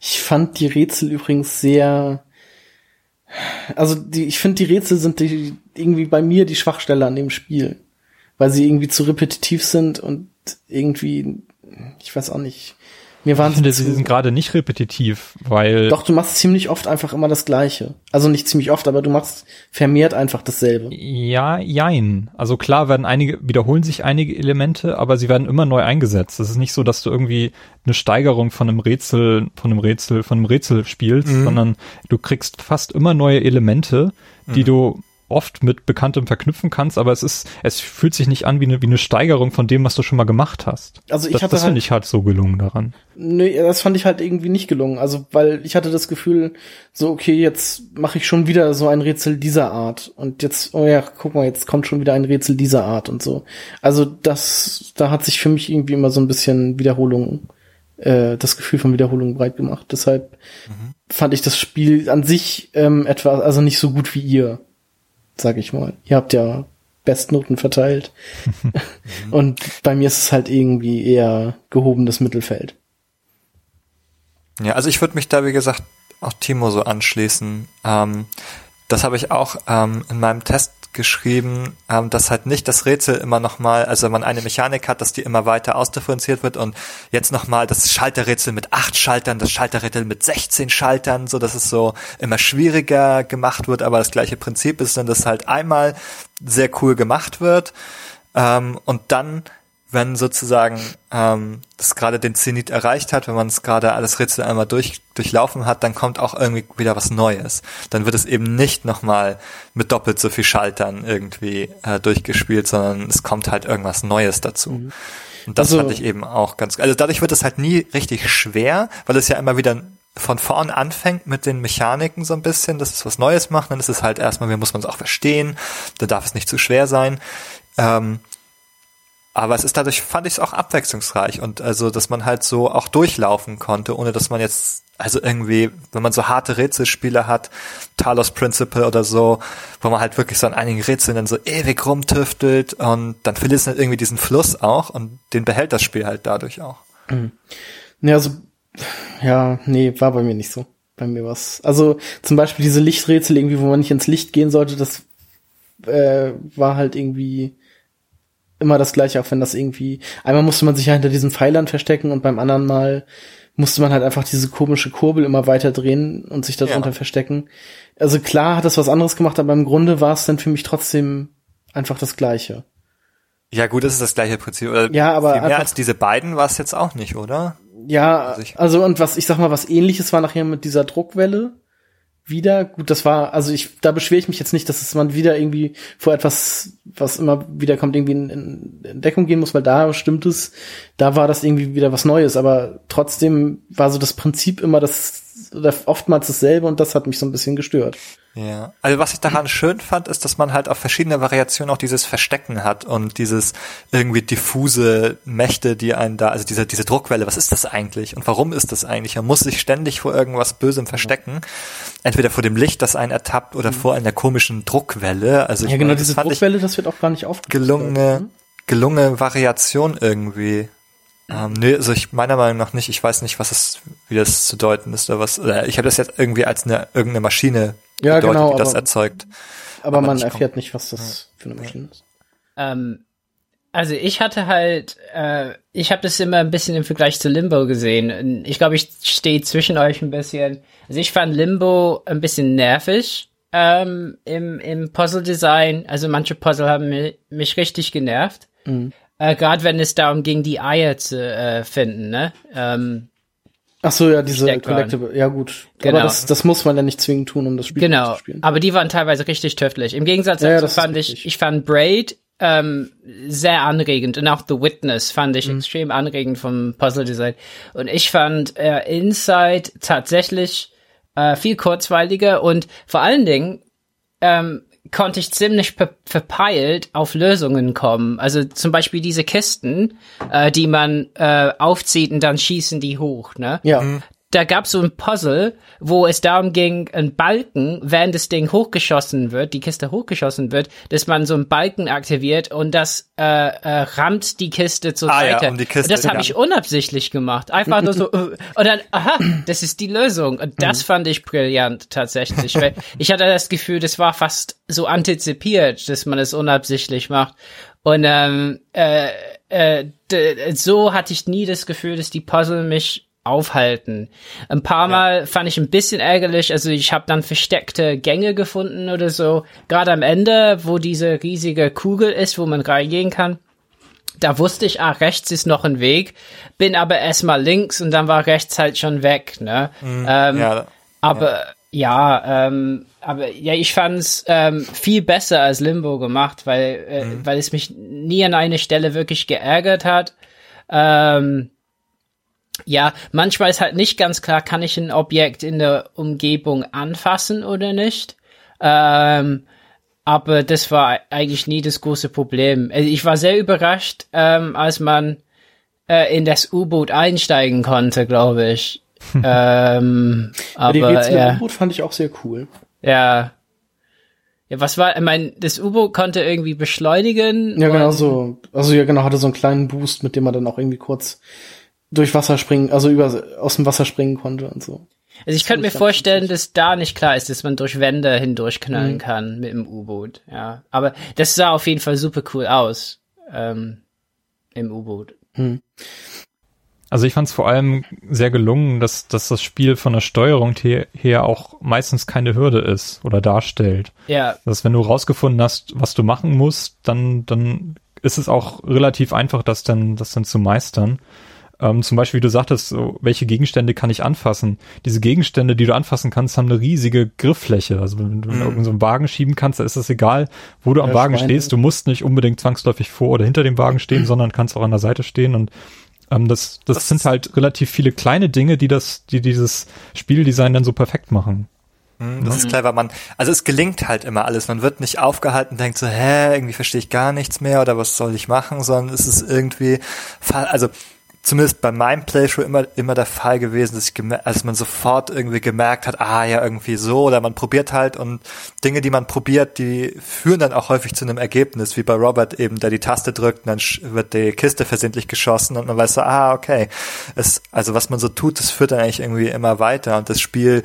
Ich fand die Rätsel übrigens sehr, also die, ich finde die Rätsel sind die, irgendwie bei mir die Schwachstelle an dem Spiel, weil sie irgendwie zu repetitiv sind und irgendwie, ich weiß auch nicht. Mir waren Ich finde, sie sind gerade nicht repetitiv, weil Doch, du machst ziemlich oft einfach immer das Gleiche. Also nicht ziemlich oft, aber du machst vermehrt einfach dasselbe. Ja, jein. Also klar werden einige, wiederholen sich einige Elemente, aber sie werden immer neu eingesetzt. Es ist nicht so, dass du irgendwie eine Steigerung von einem Rätsel, von einem Rätsel, von einem Rätsel spielst, sondern du kriegst fast immer neue Elemente, die du oft mit Bekanntem verknüpfen kannst, aber es ist, es fühlt sich nicht an wie eine, wie eine Steigerung von dem, was du schon mal gemacht hast. Also ich das hatte das halt- finde ich halt so gelungen daran. Nee, das fand ich halt irgendwie nicht gelungen. Also, weil ich hatte das Gefühl, so, okay, jetzt mache ich schon wieder so ein Rätsel dieser Art. Und jetzt, oh ja, guck mal, jetzt kommt schon wieder ein Rätsel dieser Art und so. Also, das, da hat sich für mich irgendwie immer so ein bisschen Wiederholung, äh, das Gefühl von Wiederholung breit gemacht. Deshalb fand ich das Spiel an sich ähm, etwa, also nicht so gut wie ihr, sag ich mal. Ihr habt ja Bestnoten verteilt. und bei mir ist es halt irgendwie eher gehobenes Mittelfeld. Ja, also ich würde mich da, wie gesagt, auch Timo so anschließen. Ähm, das habe ich auch ähm, in meinem Test geschrieben, ähm, dass halt nicht das Rätsel immer nochmal, also man eine Mechanik hat, dass die immer weiter ausdifferenziert wird und jetzt nochmal das Schalterrätsel mit acht Schaltern, das Schalterrätsel mit 16 Schaltern, so dass es so immer schwieriger gemacht wird, aber das gleiche Prinzip ist, dann das halt einmal sehr cool gemacht wird ähm, und dann wenn sozusagen ähm, das gerade den Zenit erreicht hat, wenn man es gerade alles Rätsel einmal durch, durchlaufen hat, dann kommt auch irgendwie wieder was Neues. Dann wird es eben nicht nochmal mit doppelt so viel Schaltern irgendwie äh, durchgespielt, sondern es kommt halt irgendwas Neues dazu. Und das Also- fand ich eben auch ganz, also dadurch wird es halt nie richtig schwer, weil es ja immer wieder von vorn anfängt mit den Mechaniken so ein bisschen, dass es was Neues macht, dann ist es halt erstmal, wie muss man es auch verstehen, da darf es nicht zu schwer sein. Ähm, aber es ist dadurch, fand ich es auch abwechslungsreich und also, dass man halt so auch durchlaufen konnte, ohne dass man jetzt, also irgendwie, wenn man so harte Rätselspiele hat, Talos Principle oder so, wo man halt wirklich so an einigen Rätseln dann so ewig rumtüftelt und dann verliert es halt irgendwie diesen Fluss auch und den behält das Spiel halt dadurch auch. Ja, also, ja, nee, war bei mir nicht so. Bei mir was. Also zum Beispiel diese Lichträtsel irgendwie, wo man nicht ins Licht gehen sollte, das äh, war halt irgendwie immer das gleiche, auch wenn das irgendwie, einmal musste man sich ja hinter diesen Pfeilern verstecken und beim anderen Mal musste man halt einfach diese komische Kurbel immer weiter drehen und sich darunter Ja. verstecken. Also klar hat das was anderes gemacht, aber im Grunde war es dann für mich trotzdem einfach das gleiche. Ja gut, das ist das gleiche Prinzip. Oder Ja, aber viel mehr einfach- als diese beiden war es jetzt auch nicht, oder? Ja, Also ich- also und was ich sag mal, was ähnliches war nachher mit dieser Druckwelle wieder. Gut, das war, also ich, da beschwere ich mich jetzt nicht, dass es man wieder irgendwie vor etwas, was immer wieder kommt, irgendwie in, in, in Deckung gehen muss, weil da stimmt es, da war das irgendwie wieder was Neues, aber trotzdem war so das Prinzip immer das, oder oftmals dasselbe und das hat mich so ein bisschen gestört. Ja, also was ich daran schön fand, ist, dass man halt auf verschiedene Variationen auch dieses Verstecken hat und dieses irgendwie diffuse Mächte, die einen da, also diese, diese Druckwelle, was ist das eigentlich und warum ist das eigentlich? Man muss sich ständig vor irgendwas Bösem verstecken. Entweder vor dem Licht, das einen ertappt, oder vor einer komischen Druckwelle. Also ich Mhm. Ja, genau, meine, diese Druckwelle, das wird auch gar nicht aufgeführt. gelungene, gelungene Variation irgendwie. Ähm, nee, also ich meiner Meinung nach nicht. Ich weiß nicht, was es, wie das zu deuten ist oder was. Oder ich habe das jetzt irgendwie als eine irgendeine Maschine Ja, gedeutet, genau, die das aber- erzeugt. Aber, aber man erfährt nicht, was das für eine Maschine ist. Ähm, also ich hatte halt, äh, ich habe das immer ein bisschen im Vergleich zu Limbo gesehen. Ich glaube, ich stehe zwischen euch ein bisschen. Also ich fand Limbo ein bisschen nervig ähm, im, im Puzzle-Design. Also manche Puzzle haben mich, mich richtig genervt. Äh, Gerade wenn es darum ging, die Eier zu äh, finden, ne? Ähm, Ach so, ja, diese. Collectible, ja gut. Genau. Aber das, das muss man ja nicht zwingend tun, um das Spiel Genau, zu spielen. aber die waren teilweise richtig tödlich. Im Gegensatz Ja, dazu fand ich, ich fand Braid ähm, sehr anregend und auch The Witness fand Mhm. ich extrem anregend vom Puzzle Design. Und ich fand äh, Inside tatsächlich äh, viel kurzweiliger und vor allen Dingen ähm, konnte ich ziemlich ver verpeilt auf Lösungen kommen. Also zum Beispiel diese Kisten, äh, die man äh, aufzieht und dann schießen die hoch, ne? Ja. Da gab so ein Puzzle, wo es darum ging, ein Balken, während das Ding hochgeschossen wird, die Kiste hochgeschossen wird, dass man so einen Balken aktiviert und das äh, äh, rammt die Kiste zur Ah ja, Seite. um die Kiste, und das habe ja. ich unabsichtlich gemacht. Einfach nur so, äh, und dann, aha, das ist die Lösung. Und das Mhm. fand ich brillant tatsächlich. Weil ich hatte das Gefühl, das war fast so antizipiert, dass man es unabsichtlich macht. Und ähm, äh, äh, so hatte ich nie das Gefühl, dass die Puzzle mich aufhalten. Ein paar Mal fand ich ein bisschen ärgerlich, also ich habe dann versteckte Gänge gefunden oder so. Gerade am Ende, wo diese riesige Kugel ist, wo man reingehen kann. Da wusste ich, ah, rechts ist noch ein Weg, bin aber erstmal links und dann war rechts halt schon weg, ne? Mhm, ähm, ja, aber ja, ähm, aber ja, ich fand's ähm, viel besser als Limbo gemacht, weil äh, Mhm. weil es mich nie an eine Stelle wirklich geärgert hat. Ähm, ja, manchmal ist halt nicht ganz klar, kann ich ein Objekt in der Umgebung anfassen oder nicht. Ähm, aber das war eigentlich nie das große Problem. Also ich war sehr überrascht, ähm, als man äh, in das U-Boot einsteigen konnte, glaube ich. ähm, Aber die Rätsel im ja, U-Boot fand ich auch sehr cool. ja. Ja, was war, ich meine, das U-Boot konnte irgendwie beschleunigen. Ja, genau so. Also ja, genau, hatte so einen kleinen Boost, mit dem man dann auch irgendwie kurz durch Wasser springen, also über, aus dem Wasser springen konnte und so. Also ich Das könnte mir vorstellen, dass da nicht klar ist, dass man durch Wände hindurchknallen Mhm. kann mit dem U-Boot. Ja, aber das sah auf jeden Fall super cool aus ähm, im U-Boot. Hm. Also ich fand es vor allem sehr gelungen, dass, dass das Spiel von der Steuerung her, her auch meistens keine Hürde ist oder darstellt. Ja, Dass wenn du rausgefunden hast, was du machen musst, dann, dann ist es auch relativ einfach, das dann, das dann zu meistern. Ähm, zum Beispiel, wie du sagtest, so, welche Gegenstände kann ich anfassen? Diese Gegenstände, die du anfassen kannst, haben eine riesige Grifffläche. Also wenn du Mhm. irgendeinen so einen Wagen schieben kannst, da ist es egal, wo du am Ja, Wagen stehst. Du musst nicht unbedingt zwangsläufig vor oder hinter dem Wagen stehen, sondern kannst auch an der Seite stehen und ähm, das, das, Das sind halt relativ viele kleine Dinge, die das, die dieses Spieldesign dann so perfekt machen. Hm, Das ist clever, man, also es gelingt halt immer alles. Man wird nicht aufgehalten, denkt so, hä, irgendwie verstehe ich gar nichts mehr oder was soll ich machen, sondern es ist irgendwie, also zumindest bei meinem Playthrough immer, immer der Fall gewesen, dass ich als man sofort irgendwie gemerkt hat, ah ja, irgendwie so, oder man probiert halt und Dinge, die man probiert, die führen dann auch häufig zu einem Ergebnis, wie bei Robert eben, der die Taste drückt und dann wird die Kiste versehentlich geschossen und man weiß so, ah, okay. Es, also was man so tut, das führt dann eigentlich irgendwie immer weiter und das Spiel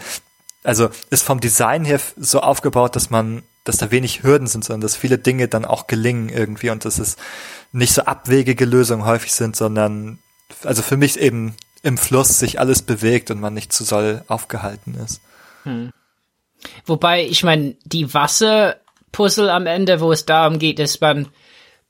also ist vom Design her so aufgebaut, dass man, dass da wenig Hürden sind, sondern dass viele Dinge dann auch gelingen irgendwie und dass es nicht so abwegige Lösungen häufig sind, sondern also für mich eben im Fluss sich alles bewegt und man nicht zu soll aufgehalten ist. Wobei, ich meine, die Wasserpuzzle am Ende, wo es darum geht, dass man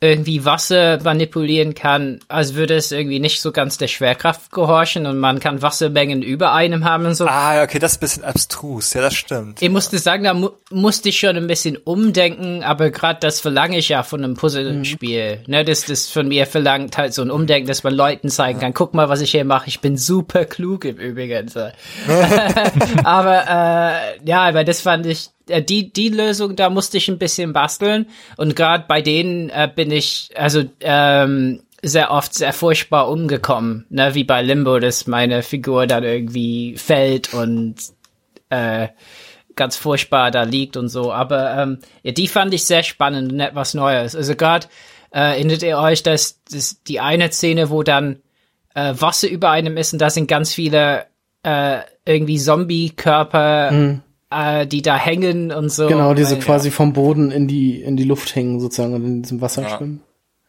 irgendwie Wasser manipulieren kann, als würde es irgendwie nicht so ganz der Schwerkraft gehorchen und man kann Wassermengen über einem haben und so. Ah, okay, das ist ein bisschen abstrus. Ja, das stimmt. Ich musste sagen, da mu musste ich schon ein bisschen umdenken, aber gerade das verlange ich ja von einem Puzzlespiel. Ne, das das von mir verlangt halt so ein Umdenken, dass man Leuten zeigen kann, guck mal, was ich hier mache. Ich bin super klug im Übrigen. Aber äh, ja, aber das fand ich die die Lösung, da musste ich ein bisschen basteln und gerade bei denen äh, bin ich also ähm, sehr oft sehr furchtbar umgekommen, ne, wie bei Limbo, dass meine Figur dann irgendwie fällt und äh, ganz furchtbar da liegt und so. Aber ähm, ja, die fand ich sehr spannend und etwas Neues. Also gerade äh, erinnert ihr euch, dass, dass die eine Szene, wo dann äh, Wasser über einem ist und da sind ganz viele äh, irgendwie Zombie-Körper, äh, die da hängen und so. Genau, diese Ja. quasi vom Boden in die, in die Luft hängen sozusagen und in diesem Wasser Ja. schwimmen.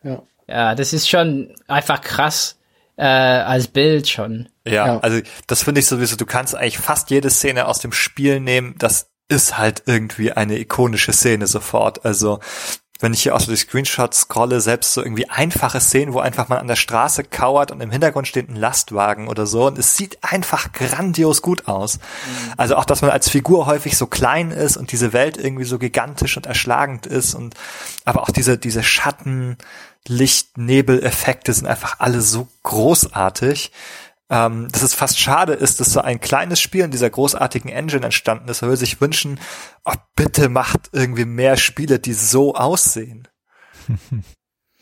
Ja. Ja, das ist schon einfach krass äh, als Bild schon. Ja, Ja. also das finde ich sowieso, du kannst eigentlich fast jede Szene aus dem Spiel nehmen, das ist halt irgendwie eine ikonische Szene sofort. Also wenn ich hier auch so die Screenshots scrolle, selbst so irgendwie einfache Szenen, wo einfach man an der Straße kauert und im Hintergrund steht ein Lastwagen oder so und es sieht einfach grandios gut aus. Also auch, dass man als Figur häufig so klein ist und diese Welt irgendwie so gigantisch und erschlagend ist und aber auch diese, diese Schatten, Licht, Nebel-Effekte sind einfach alle so großartig ähm, dass es fast schade ist, dass so ein kleines Spiel in dieser großartigen Engine entstanden ist. Man würde sich wünschen, oh, bitte macht irgendwie mehr Spiele, die so aussehen.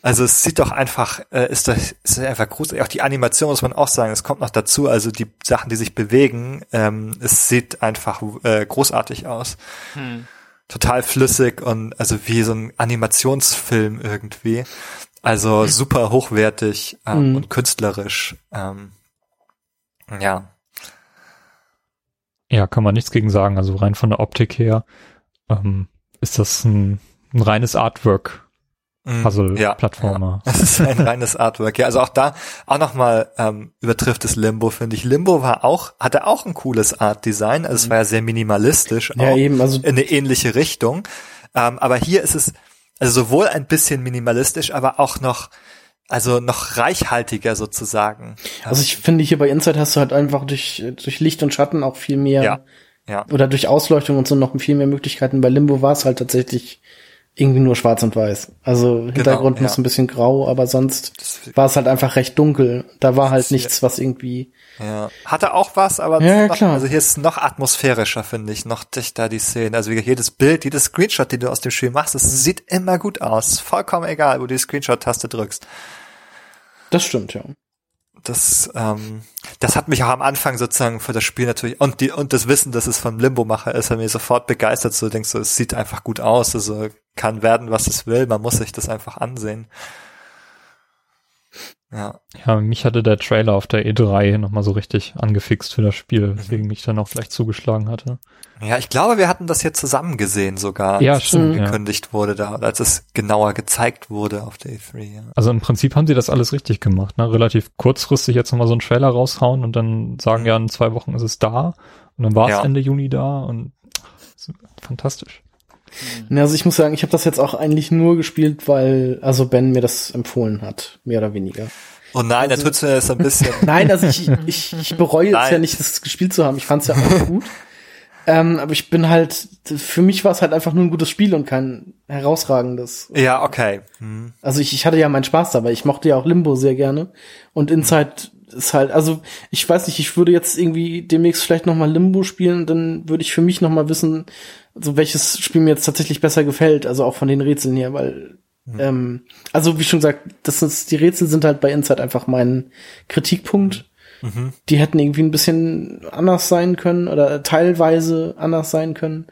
Also es sieht doch einfach, äh, ist das ist einfach großartig. Auch die Animation muss man auch sagen, es kommt noch dazu. Also die Sachen, die sich bewegen, ähm, es sieht einfach äh, großartig aus. Total flüssig und also wie so ein Animationsfilm irgendwie. Also super hochwertig ähm, Mhm. und künstlerisch. Ähm, ja. Ja, kann man nichts gegen sagen. Also rein von der Optik her ähm, ist das ein, ein reines Artwork Mhm. Puzzle-Plattformer. Ja, ja. Das ist ein reines Artwork. Ja, also auch da auch nochmal ähm, übertrifft es Limbo, finde ich. Limbo war auch, hatte auch ein cooles Art-Design. Also es war ja sehr minimalistisch. Ja, eben, also in eine ähnliche Richtung. Ähm, aber hier ist es also sowohl ein bisschen minimalistisch, aber auch noch also noch reichhaltiger sozusagen. Also ich finde hier bei Inside hast du halt einfach durch durch Licht und Schatten auch viel mehr Ja. Ja. oder durch Ausleuchtung und so noch viel mehr Möglichkeiten. Bei Limbo war es halt tatsächlich irgendwie nur schwarz und weiß. Also Hintergrund ja. muss ein bisschen grau, aber sonst war es halt einfach recht dunkel. Da war halt nichts, was irgendwie. Ja. Hatte auch was, aber Ja, noch, klar. also hier ist es noch atmosphärischer, finde ich, noch dichter die Szene. Also wie jedes Bild, jedes Screenshot, den du aus dem Spiel machst, es sieht immer gut aus. Vollkommen egal, wo du die Screenshot-Taste drückst. Das stimmt, ja. Das, ähm, das hat mich auch am Anfang sozusagen für das Spiel natürlich und die und das Wissen, dass es vom Limbo-Macher ist, hat mich sofort begeistert. So denkst du, es sieht einfach gut aus, also kann werden, was es will. Man muss sich das einfach ansehen. Ja, Ja, mich hatte der Trailer auf der E3 nochmal so richtig angefixt für das Spiel, weswegen mich dann auch gleich zugeschlagen hatte. ja, ich glaube, wir hatten das hier zusammen gesehen sogar, Ja, als es stimmt, ja. angekündigt wurde, da, als es genauer gezeigt wurde auf der E3. Ja. Also im Prinzip haben sie das alles richtig gemacht, ne? Relativ kurzfristig jetzt nochmal so einen Trailer raushauen und dann sagen, ja, in zwei Wochen ist es da und dann war es Ja. Ende Juni da und fantastisch. Ja, Also ich muss sagen, ich habe das jetzt auch eigentlich nur gespielt, weil also Ben mir das empfohlen hat, mehr oder weniger. Oh nein, da tut's mir das ein bisschen. Nein, also ich, ich, ich bereue jetzt Nein. ja nicht, das gespielt zu haben. Ich fand es ja auch gut. Ähm, aber ich bin halt, für mich war es halt einfach nur ein gutes Spiel und kein herausragendes. ja, okay. Hm. Also ich, ich hatte ja meinen Spaß dabei. Ich mochte ja auch Limbo sehr gerne. Und Inside ist halt, also ich weiß nicht, ich würde jetzt irgendwie demnächst vielleicht noch mal Limbo spielen, dann würde ich für mich noch mal wissen, so welches Spiel mir jetzt tatsächlich besser gefällt, also auch von den Rätseln her, weil ähm, also wie schon gesagt, das ist, die Rätsel sind halt bei Inside einfach mein Kritikpunkt. Mhm. Die hätten irgendwie ein bisschen anders sein können oder teilweise anders sein können.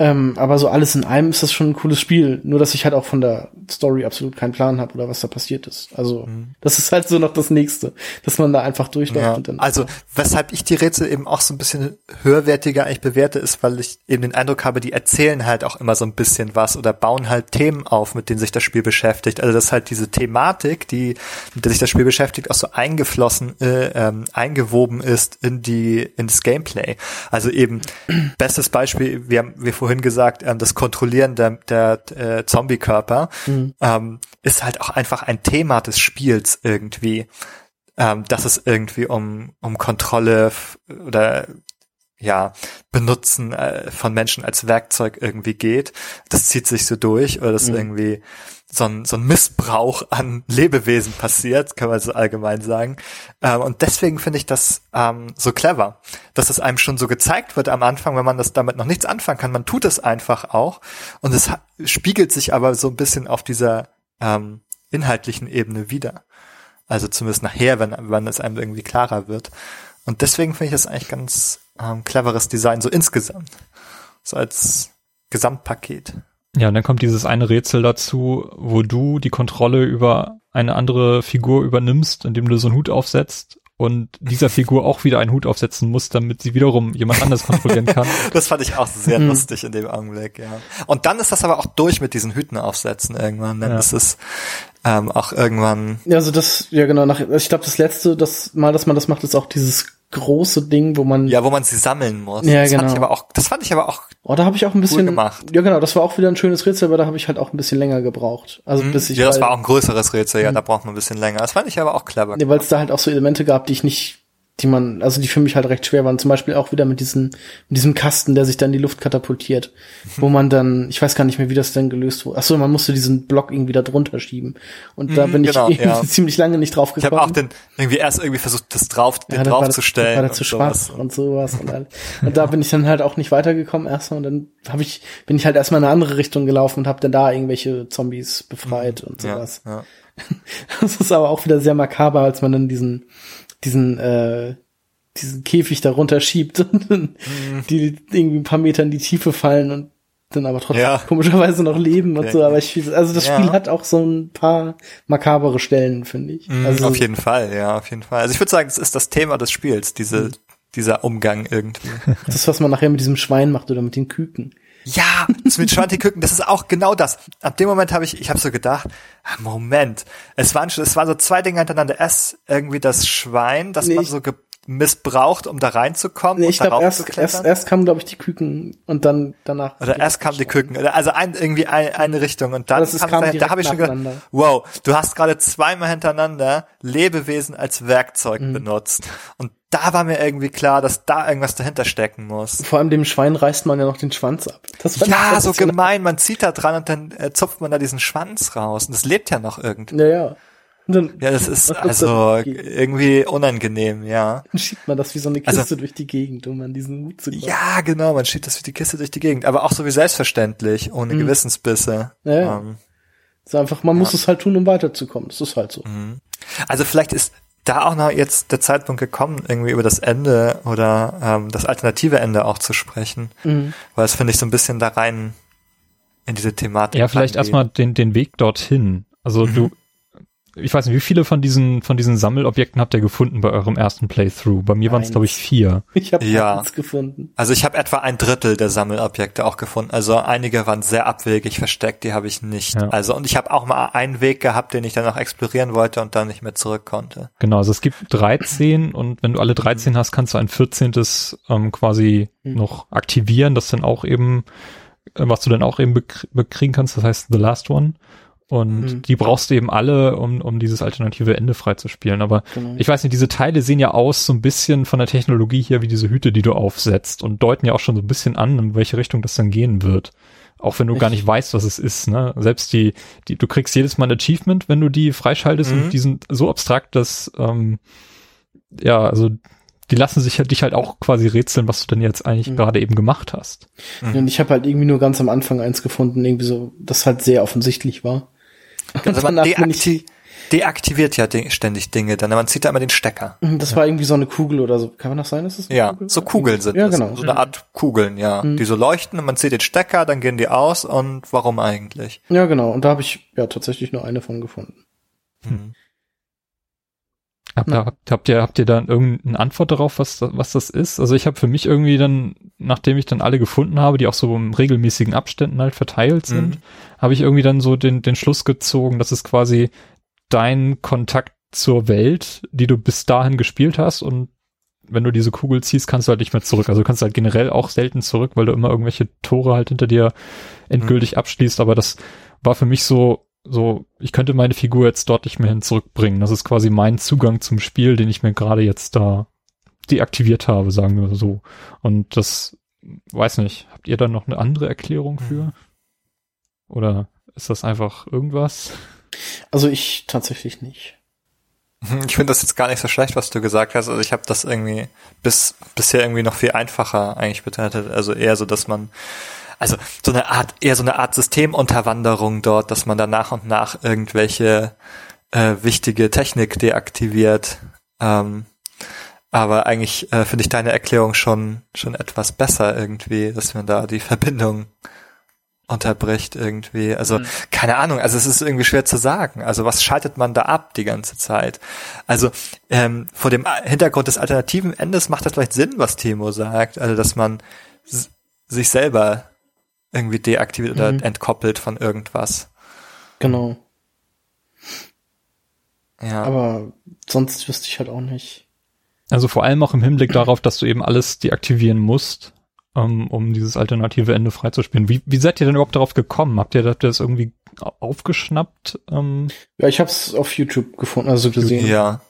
Ähm, aber so alles in allem ist das schon ein cooles Spiel. Nur, dass ich halt auch von der Story absolut keinen Plan habe oder was da passiert ist. Also, das ist halt so noch das Nächste, dass man da einfach durchläuft Ja, und dann. also weshalb ich die Rätsel eben auch so ein bisschen höherwertiger eigentlich bewerte, ist, weil ich eben den Eindruck habe, die erzählen halt auch immer so ein bisschen was oder bauen halt Themen auf, mit denen sich das Spiel beschäftigt. Also dass halt diese Thematik, die mit der sich das Spiel beschäftigt, auch so eingeflossen, äh, ähm, eingewoben ist in die in das Gameplay. Also eben bestes Beispiel, wir haben wir vorhin gesagt, ähm, das Kontrollieren der, der äh, Zombie-Körper ähm, ist halt auch einfach ein Thema des Spiels irgendwie. Ähm, dass es irgendwie um, um Kontrolle oder ja, Benutzen äh, von Menschen als Werkzeug irgendwie geht. Das zieht sich so durch oder dass irgendwie so ein, so ein Missbrauch an Lebewesen passiert, kann man so allgemein sagen. Ähm, und deswegen finde ich das ähm, so clever, dass es einem schon so gezeigt wird am Anfang, wenn man das damit noch nichts anfangen kann. Man tut es einfach auch und es spiegelt sich aber so ein bisschen auf dieser ähm, inhaltlichen Ebene wieder. Also zumindest nachher, wenn, wenn es einem irgendwie klarer wird. Und deswegen finde ich das eigentlich ganz ähm, cleveres Design, so insgesamt. So als Gesamtpaket. Ja, und dann kommt dieses eine Rätsel dazu, wo du die Kontrolle über eine andere Figur übernimmst, indem du so einen Hut aufsetzt und dieser Figur auch wieder einen Hut aufsetzen muss, damit sie wiederum jemand anders kontrollieren kann. Das fand ich auch sehr lustig in dem Augenblick, ja. Und dann ist das aber auch durch mit diesen Hüten aufsetzen irgendwann. Dann Ja. ist es ähm, auch irgendwann Ja, also das, ja genau, nach, ich glaube, das letzte das Mal, dass man das macht, ist auch dieses große Ding, wo man. Ja, wo man sie sammeln muss. Ja, das fand genau. ich aber auch, das fand ich aber auch, Oh, da habe ich auch ein bisschen. gemacht. Ja, genau, das war auch wieder ein schönes Rätsel, aber da habe ich halt auch ein bisschen länger gebraucht. Also bis ich ja, das halt- war auch ein größeres Rätsel, ja, da braucht man ein bisschen länger. Das fand ich aber auch clever. Nee, weil es da halt auch so Elemente gab, die ich nicht, die man, also die für mich halt recht schwer waren. Zum Beispiel auch wieder mit diesem, mit diesem Kasten, der sich dann in die Luft katapultiert, wo man dann, ich weiß gar nicht mehr, wie das denn gelöst wurde. Achso, man musste diesen Block irgendwie da drunter schieben. Und da Mhm, bin genau, ich ja. ziemlich lange nicht drauf Ich habe gekommen. auch den irgendwie erst irgendwie versucht, das drauf, den ja, das war, das, draufzustellen. war und das zu sowas. schwach und sowas. Und, halt. und da bin ich dann halt auch nicht weitergekommen erstmal. Und dann hab ich, bin ich halt erstmal in eine andere Richtung gelaufen und habe dann da irgendwelche Zombies befreit und Ja, sowas. ja. Das ist aber auch wieder sehr makaber, als man dann diesen, diesen, äh, diesen Käfig da runterschiebt und dann Mhm. die irgendwie ein paar Meter in die Tiefe fallen und dann aber trotzdem Ja. komischerweise noch leben und Ja, so. Aber ich, also das Ja. Spiel hat auch so ein paar makabere Stellen, finde ich. Mhm, Also auf jeden Fall, ja, auf jeden Fall. Also ich würde sagen, das ist das Thema des Spiels, diese, Mhm. dieser Umgang irgendwie. das, was man nachher mit diesem Schwein macht oder mit den Küken. Ja, das mit Schwantiküken, das ist auch genau das. Ab dem Moment habe ich, ich habe so gedacht, ah, Moment, es waren es waren so zwei Dinge hintereinander. Erst irgendwie das Schwein, das Nee, man so missbraucht, um da reinzukommen Nee, und ich glaube erst, erst, erst kamen, glaube ich, die Küken und dann danach. Oder erst kamen die Küken, also ein, irgendwie ein, eine Richtung und dann kam kam da, habe ich schon gedacht, wow, du hast gerade zweimal hintereinander Lebewesen als Werkzeug Mhm. benutzt und da war mir irgendwie klar, dass da irgendwas dahinter stecken muss. Vor allem dem Schwein reißt man ja noch den Schwanz ab. Das Ja, so gemein, man zieht da dran und dann äh, zupft man da diesen Schwanz raus und das lebt ja noch irgendwie. Ja, ja. Dann, Ja, das ist also irgendwie unangenehm, ja. dann schiebt man das wie so eine Kiste Also- durch die Gegend, um an diesen Hut zu kommen. Ja, genau, man schiebt das wie die Kiste durch die Gegend, aber auch so wie selbstverständlich, ohne Mhm. Gewissensbisse. Ja, ja. Ähm, ist einfach, man muss es halt tun, um weiterzukommen. Das ist halt so. Also vielleicht ist da auch noch jetzt der Zeitpunkt gekommen, irgendwie über das Ende oder ähm, das alternative Ende auch zu sprechen, Mhm. weil es finde ich so ein bisschen da rein in diese Thematik. Ja, vielleicht erstmal den, den Weg dorthin. Also Mhm. du, ich weiß nicht, wie viele von diesen, von diesen Sammelobjekten habt ihr gefunden bei eurem ersten Playthrough? Bei mir waren es, glaube ich, vier. Ich habe Ja. eins gefunden. Also ich habe etwa ein Drittel der Sammelobjekte auch gefunden. Also einige waren sehr abwegig versteckt, die habe ich nicht. Ja. Also und ich habe auch mal einen Weg gehabt, den ich dann noch explorieren wollte und dann nicht mehr zurück konnte. Genau, also es gibt 13 und wenn du alle 13 hast, kannst du ein 14. Ähm, quasi Mhm. noch aktivieren, das dann auch eben, äh, was du dann auch eben bekr bekriegen kannst, das heißt The Last One. Und Mhm. die brauchst du eben alle, um, um dieses alternative Ende freizuspielen. Aber Genau. ich weiß nicht, diese Teile sehen ja aus so ein bisschen von der Technologie hier wie diese Hüte, die du aufsetzt und deuten ja auch schon so ein bisschen an, in welche Richtung das dann gehen wird. Auch wenn du gar nicht weißt, was es ist, ne? Selbst die, die, du kriegst jedes Mal ein Achievement, wenn du die freischaltest Mhm. und die sind so abstrakt, dass, ähm, ja, also, die lassen sich halt, dich halt auch quasi rätseln, was du denn jetzt eigentlich Mhm. gerade eben gemacht hast. Und ich habe halt irgendwie nur ganz am Anfang eins gefunden, irgendwie so, das halt sehr offensichtlich war. Also man deakti deaktiviert ja ständig Dinge, dann man zieht da immer den Stecker. Das war irgendwie so eine Kugel oder so. Kann man das sein? Dass das eine Ja, Kugel so? Kugeln sind Ja, das. genau. So eine Art Kugeln, ja. Mhm. Die so leuchten und man zieht den Stecker, dann gehen die aus und warum eigentlich? Ja, genau. Und da habe ich ja tatsächlich nur eine von gefunden. Mhm. Habt, Ja. habt, ihr, habt ihr dann irgendeine Antwort darauf, was, was das ist? Also ich habe für mich irgendwie dann, nachdem ich dann alle gefunden habe, die auch so in regelmäßigen Abständen halt verteilt sind, Mhm. habe ich irgendwie dann so den, den Schluss gezogen, dass es quasi dein Kontakt zur Welt, die du bis dahin gespielt hast und wenn du diese Kugel ziehst, kannst du halt nicht mehr zurück. Also du kannst halt generell auch selten zurück, weil du immer irgendwelche Tore halt hinter dir endgültig abschließt. Aber das war für mich so, so, ich könnte meine Figur jetzt dort nicht mehr hin zurückbringen. Das ist quasi mein Zugang zum Spiel, den ich mir gerade jetzt da deaktiviert habe, sagen wir so. Und das, weiß nicht, habt ihr da noch eine andere Erklärung für? Oder ist das einfach irgendwas? Also ich tatsächlich nicht. Ich finde das jetzt gar nicht so schlecht, was du gesagt hast. Also ich habe das irgendwie bis bisher irgendwie noch viel einfacher eigentlich betrachtet. Also eher so, dass man also so eine Art eher so eine Art Systemunterwanderung dort, dass man dann nach und nach irgendwelche äh, wichtige Technik deaktiviert. Ähm, aber eigentlich äh, finde ich deine Erklärung schon schon etwas besser irgendwie, dass man da die Verbindung unterbricht irgendwie. Also Mhm. keine Ahnung, also es ist irgendwie schwer zu sagen. Also was schaltet man da ab die ganze Zeit? Also ähm, vor dem Hintergrund des alternativen Endes macht das vielleicht Sinn, was Timo sagt. Also dass man sich selber irgendwie deaktiviert oder Mhm. entkoppelt von irgendwas. Genau. Ja. Aber sonst wüsste ich halt auch nicht. Also vor allem auch im Hinblick darauf, dass du eben alles deaktivieren musst, ähm, um dieses alternative Ende freizuspielen. Wie, wie seid ihr denn überhaupt darauf gekommen? Habt ihr, habt ihr das irgendwie au- aufgeschnappt? Ähm, Ja, ich habe es auf YouTube gefunden, also gesehen. Ja.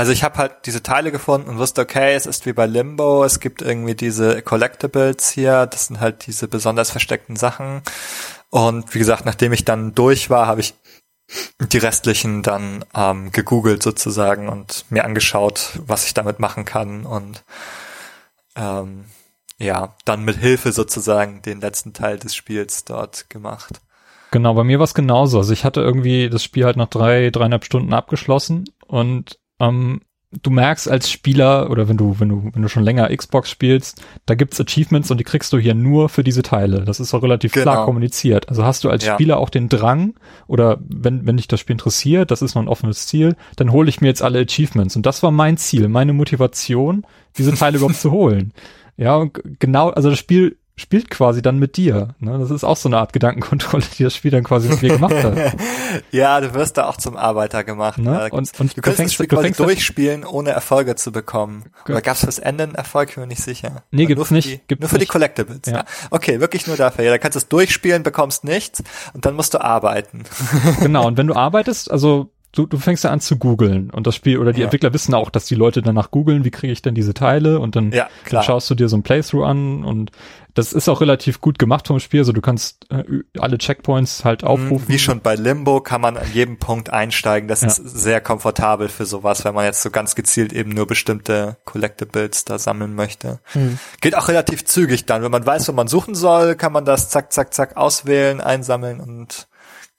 Also ich habe halt diese Teile gefunden und wusste, okay, es ist wie bei Limbo, es gibt irgendwie diese Collectibles hier, das sind halt diese besonders versteckten Sachen. Und wie gesagt, nachdem ich dann durch war, habe ich die restlichen dann ähm, gegoogelt sozusagen und mir angeschaut, was ich damit machen kann und ähm, ja, dann mit Hilfe sozusagen den letzten Teil des Spiels dort gemacht. Genau, bei mir war es genauso. Also ich hatte irgendwie das Spiel halt nach drei, dreieinhalb Stunden abgeschlossen und ähm, du merkst als Spieler oder wenn du, wenn du, wenn du schon länger Xbox spielst, da gibt's Achievements und die kriegst du hier nur für diese Teile. Das ist auch relativ klar Genau. kommuniziert. Also hast du als Ja. Spieler auch den Drang oder wenn, wenn dich das Spiel interessiert, das ist noch ein offenes Ziel, dann hole ich mir jetzt alle Achievements. Und das war mein Ziel, meine Motivation, diese Teile überhaupt zu holen. Ja, genau, also das Spiel spielt quasi dann mit dir. Ne? Das ist auch so eine Art Gedankenkontrolle, die das Spiel dann quasi mit dir gemacht hat. ja, du wirst da auch zum Arbeiter gemacht. Ne? Und, und du kannst das Spiel quasi durchspielen, ohne Erfolge zu bekommen. Oder gab's fürs Ende einen Erfolg? Ich bin mir nicht sicher. Nee, gibt's nur für nicht. Die, Gibt's nur für die nicht. Collectibles. Ja. Ja. Okay, wirklich nur dafür. Ja, da kannst du es durchspielen, bekommst nichts und dann musst du arbeiten. genau, und wenn du arbeitest, also du, du fängst ja an zu googeln und das Spiel oder die Ja. Entwickler wissen auch, dass die Leute danach googeln, wie kriege ich denn diese Teile und dann, Ja, schaust du dir so ein Playthrough an und das ist auch relativ gut gemacht vom Spiel, also du kannst äh, alle Checkpoints halt aufrufen. Wie schon bei Limbo kann man an jedem Punkt einsteigen. Das Ja. ist sehr komfortabel für sowas, wenn man jetzt so ganz gezielt eben nur bestimmte Collectibles da sammeln möchte. Hm. Geht auch relativ zügig dann. Wenn man weiß, wo man suchen soll, kann man das zack, zack, zack auswählen, einsammeln und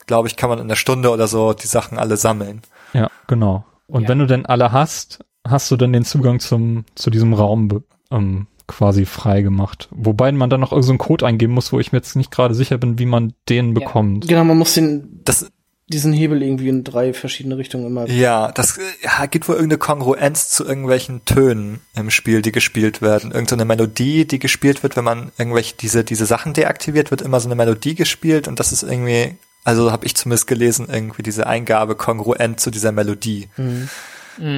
glaube ich, kann man in einer Stunde oder so die Sachen alle sammeln. Ja, genau. Und Ja. wenn du denn alle hast, hast du dann den Zugang zum zu diesem Raum ähm, quasi frei gemacht. Wobei man dann noch irgendeinen so einen Code eingeben muss, wo ich mir jetzt nicht gerade sicher bin, wie man den bekommt. Genau, man muss den, Das, diesen Hebel irgendwie in drei verschiedene Richtungen immer. ja, das ja, gibt wohl irgendeine Kongruenz zu irgendwelchen Tönen im Spiel, die gespielt werden. Irgend so eine Melodie, die gespielt wird, wenn man irgendwelche diese diese Sachen deaktiviert, wird immer so eine Melodie gespielt und das ist irgendwie, also habe ich zumindest gelesen, irgendwie diese Eingabe kongruent zu dieser Melodie.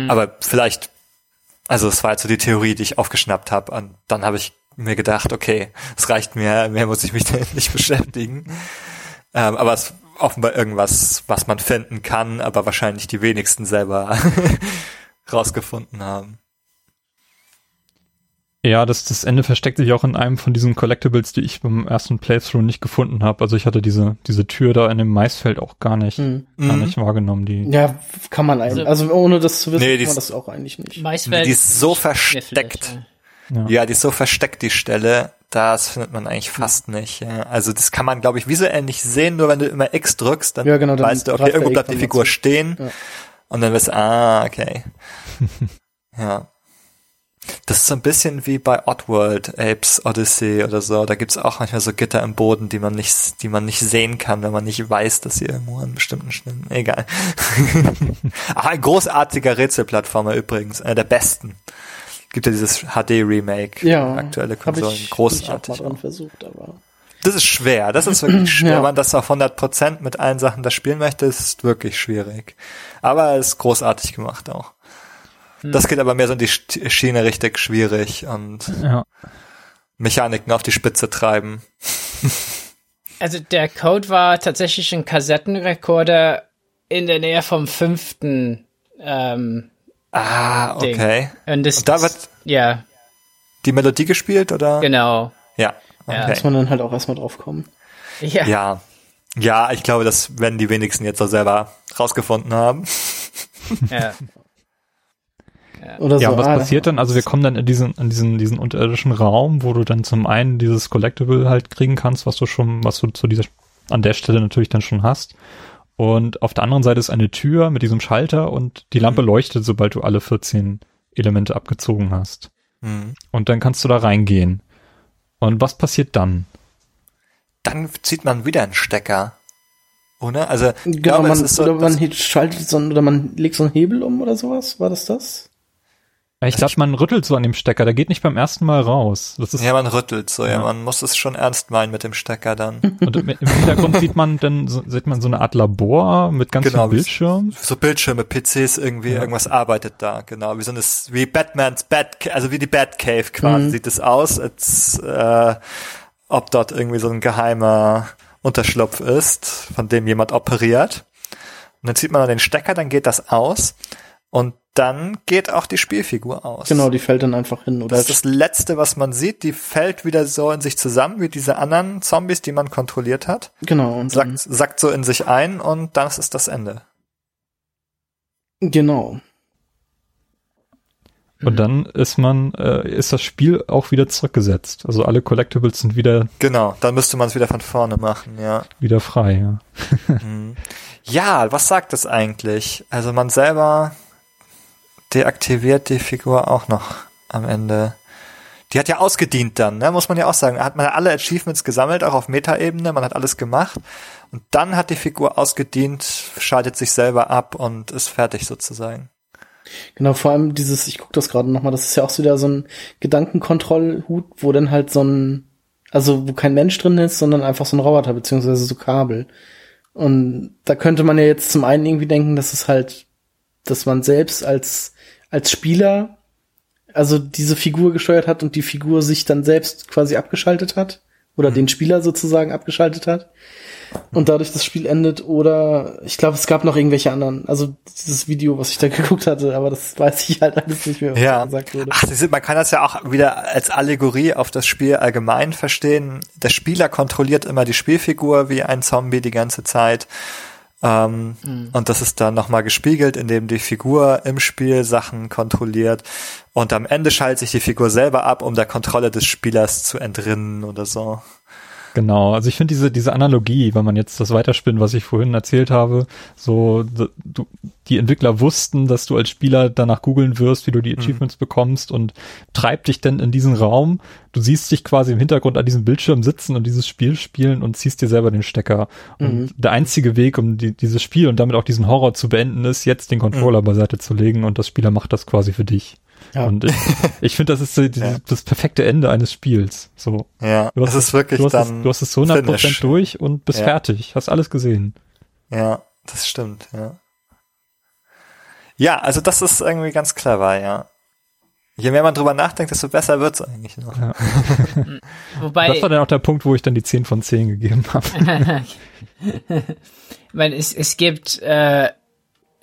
Aber vielleicht, also es war jetzt so die Theorie, die ich aufgeschnappt habe und dann habe ich mir gedacht, okay, es reicht mir, mehr muss ich mich damit nicht beschäftigen. Ähm, aber es ist offenbar irgendwas, was man finden kann, aber wahrscheinlich die wenigsten selber rausgefunden haben. Ja, das, das Ende versteckt sich auch in einem von diesen Collectibles, die ich beim ersten Playthrough nicht gefunden habe. Also ich hatte diese, diese Tür da in dem Maisfeld auch gar nicht, Mhm. gar Mhm. nicht wahrgenommen. Die, Ja, kann man eigentlich. Also ohne das zu wissen, Nee, die kann man ist- das auch eigentlich nicht. Maisfeld Die ist so versteckt. ja. ja. Die ist so versteckt, die Stelle, das findet man eigentlich fast nicht. Ja. Also das kann man, glaube ich, visuell nicht sehen, nur wenn du immer X drückst, dann Ja, genau, dann weißt du, okay, irgendwo bleibt die Figur stehen Ja. und dann wirst du, ah, okay. ja. Das ist so ein bisschen wie bei Oddworld, Apes Odyssey oder so. Da gibt's auch manchmal so Gitter im Boden, die man nicht, die man nicht sehen kann, wenn man nicht weiß, dass sie irgendwo an bestimmten Stellen. Egal. Ach, ein großartiger Rätselplattformer übrigens, einer der besten. Gibt ja dieses HD-Remake, Ja, aktuelle Konsolen, ich, hab ich großartig. auch mal dran versucht, aber. Das ist schwer, das ist wirklich schwer. Ja. Wenn man das auf 100% mit allen Sachen das spielen möchte, ist wirklich schwierig. Aber es ist großartig gemacht auch. Das geht aber mehr so in die Sch- Schiene richtig schwierig und ja. Mechaniken auf die Spitze treiben. Also der Code war tatsächlich ein Kassettenrekorder in der Nähe vom fünften. Ähm, Ah, Ding. okay. und, das, Und da wird ja, die Melodie gespielt oder? genau. Ja. Ja. Okay. Muss man dann halt auch erstmal drauf kommen. Ja. Ja. Ja, ich glaube, das werden die wenigsten jetzt so selber rausgefunden haben. ja. Oder Ja, so. was ah, passiert dann? Also wir kommen dann in diesen, in diesen, diesen unterirdischen Raum, wo du dann zum einen dieses Collectible halt kriegen kannst, was du schon, was du zu dieser, an der Stelle natürlich dann schon hast. Und auf der anderen Seite ist eine Tür mit diesem Schalter und die Lampe leuchtet, sobald du alle 14 Elemente abgezogen hast. Hm. Und dann kannst du da reingehen. Und was passiert dann? Dann zieht man wieder einen Stecker. Oder? Also, Genau, glaube, es man, ist so, oder man schaltet so, ein- oder man legt so einen Hebel um oder sowas. War das das? Ich glaube, man rüttelt so an dem Stecker, der geht nicht beim ersten Mal raus. Das ist, Ja, man rüttelt so, ja. Ja. Man muss es schon ernst meinen mit dem Stecker dann. und im Hintergrund sieht man dann, so, sieht man so eine Art Labor mit ganz Genau, vielen Bildschirmen. So Bildschirme, PCs irgendwie, irgendwas arbeitet da, genau. Wie so eine, wie Batmans Bat, also wie die Batcave quasi Mhm. sieht es aus, als äh, ob dort irgendwie so ein geheimer Unterschlupf ist, von dem jemand operiert. Und dann zieht man den Stecker, dann geht das aus und dann geht auch die Spielfigur aus. Genau, die fällt dann einfach hin. Oder Das ist das Letzte, was man sieht. Die fällt wieder so in sich zusammen wie diese anderen Zombies, die man kontrolliert hat. genau. Und Sackt, sackt so in sich ein und das ist das Ende. genau. Und dann ist man, äh, ist das Spiel auch wieder zurückgesetzt. Also alle Collectibles sind wieder, Genau, dann müsste man es wieder von vorne machen, ja. wieder frei, ja. Mhm. Ja, was sagt das eigentlich? Also man selber deaktiviert die Figur auch noch am Ende. Die hat ja ausgedient dann, ne? muss man ja auch sagen. Hat man alle Achievements gesammelt, auch auf Metaebene, man hat alles gemacht. Und dann hat die Figur ausgedient, schaltet sich selber ab und ist fertig sozusagen. Genau, vor allem dieses, ich gucke das gerade nochmal, das ist ja auch so wieder so ein Gedankenkontrollhut, wo dann halt so ein, Also wo kein Mensch drin ist, sondern einfach so ein Roboter, beziehungsweise so Kabel. Und da könnte man ja jetzt zum einen irgendwie denken, dass es halt, dass man selbst als, als Spieler also diese Figur gesteuert hat und die Figur sich dann selbst quasi abgeschaltet hat oder mhm. den Spieler sozusagen abgeschaltet hat und dadurch das Spiel endet oder ich glaube, es gab noch irgendwelche anderen. Also dieses Video, was ich da geguckt hatte, aber das weiß ich halt alles nicht mehr, was ja. gesagt wurde. Ach, man kann das ja auch wieder als Allegorie auf das Spiel allgemein verstehen. Der Spieler kontrolliert immer die Spielfigur wie ein Zombie die ganze Zeit. Ähm, mhm. Und das ist dann nochmal gespiegelt, indem die Figur im Spiel Sachen kontrolliert. Und am Ende schaltet sich die Figur selber ab, um der Kontrolle des Spielers zu entrinnen oder so. Genau, also ich finde diese, diese Analogie, wenn man jetzt das weiterspinnt, was ich vorhin erzählt habe, so, du, die Entwickler wussten, dass du als Spieler danach googeln wirst, wie du die mhm. Achievements mhm. bekommst und treibt dich denn in diesen Raum. Du siehst dich quasi im Hintergrund an diesem Bildschirm sitzen und dieses Spiel spielen und ziehst dir selber den Stecker. Mhm. Und der einzige Weg, um die, dieses Spiel und damit auch diesen Horror zu beenden, ist, jetzt den Controller mhm. beiseite zu legen und das Spieler macht das quasi für dich. Ja. Und ich, ich finde, das ist so die, ja. das perfekte Ende eines Spiels. So. Ja, du hast, das ist wirklich du hast dann es, du hast es zu 100% Finish. durch und bist ja. fertig. Hast alles gesehen. Ja, das stimmt, ja. Ja, also das ist irgendwie ganz clever, ja. Je mehr man drüber nachdenkt, desto besser wird's eigentlich noch. Ja. Wobei, das war dann auch der Punkt, wo ich dann die 10 von 10 gegeben habe. ich meine, es, es gibt äh,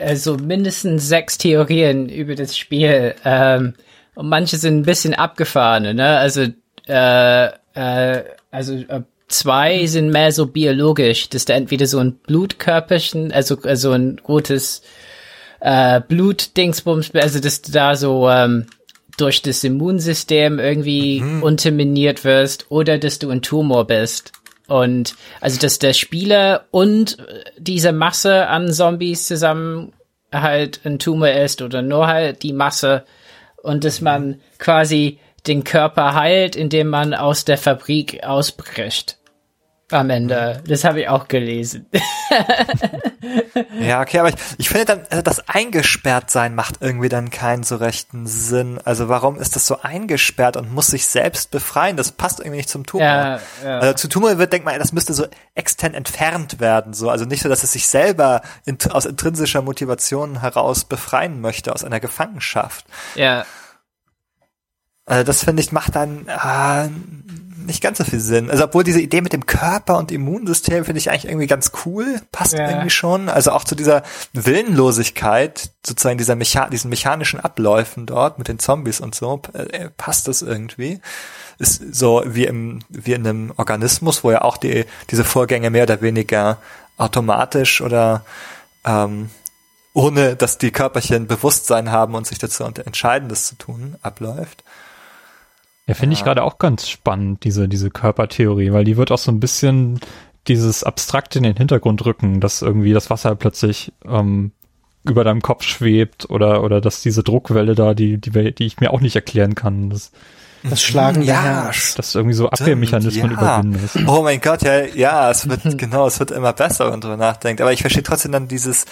also mindestens sechs Theorien über das Spiel. Ähm, und manche sind ein bisschen abgefahren, ne? Also, äh, äh, also äh, zwei sind mehr so biologisch, dass da entweder so ein Blutkörperchen, also, also ein gutes äh, Blutdingsbums, also dass du da so ähm, durch das Immunsystem irgendwie mhm. unterminiert wirst oder dass du ein Tumor bist. Und also, dass der Spieler und diese Masse an Zombies zusammen halt ein Tumor ist oder nur halt die Masse und dass man quasi den Körper heilt, indem man aus der Fabrik ausbricht am Ende. Das habe ich auch gelesen. ja, okay, aber ich, ich finde dann, also das eingesperrt sein macht irgendwie dann keinen so rechten Sinn. Also warum ist das so eingesperrt und muss sich selbst befreien? Das passt irgendwie nicht zum Tumor. Ja, ja. Also zu Tumor wird, denkt man, das müsste so extern entfernt werden, so. Also nicht so, dass es sich selber in, aus intrinsischer Motivation heraus befreien möchte, aus einer Gefangenschaft. Ja. Also das finde ich macht dann, äh, nicht ganz so viel Sinn. Also obwohl diese Idee mit dem Körper und Immunsystem finde ich eigentlich irgendwie ganz cool, passt ja. irgendwie schon. Also auch zu dieser Willenlosigkeit, sozusagen dieser Mecha diesen mechanischen Abläufen dort mit den Zombies und so, äh, passt das irgendwie. Ist so wie im wie in einem Organismus, wo ja auch die diese Vorgänge mehr oder weniger automatisch oder ähm, ohne dass die Körperchen Bewusstsein haben und sich dazu entscheiden, das zu tun, abläuft. Ja, finde ich gerade auch ganz spannend, diese, diese Körpertheorie, weil die wird auch so ein bisschen dieses Abstrakte in den Hintergrund rücken, dass irgendwie das Wasser plötzlich ähm, über deinem Kopf schwebt oder, oder dass diese Druckwelle da, die, die, die ich mir auch nicht erklären kann. Das, das Schlagen ja, Herz. Dass irgendwie so Abwehrmechanismen ja. überwindest. Oh mein Gott, ja, ja, es wird, genau, es wird immer besser, wenn man drüber nachdenkt. Aber ich verstehe trotzdem dann dieses,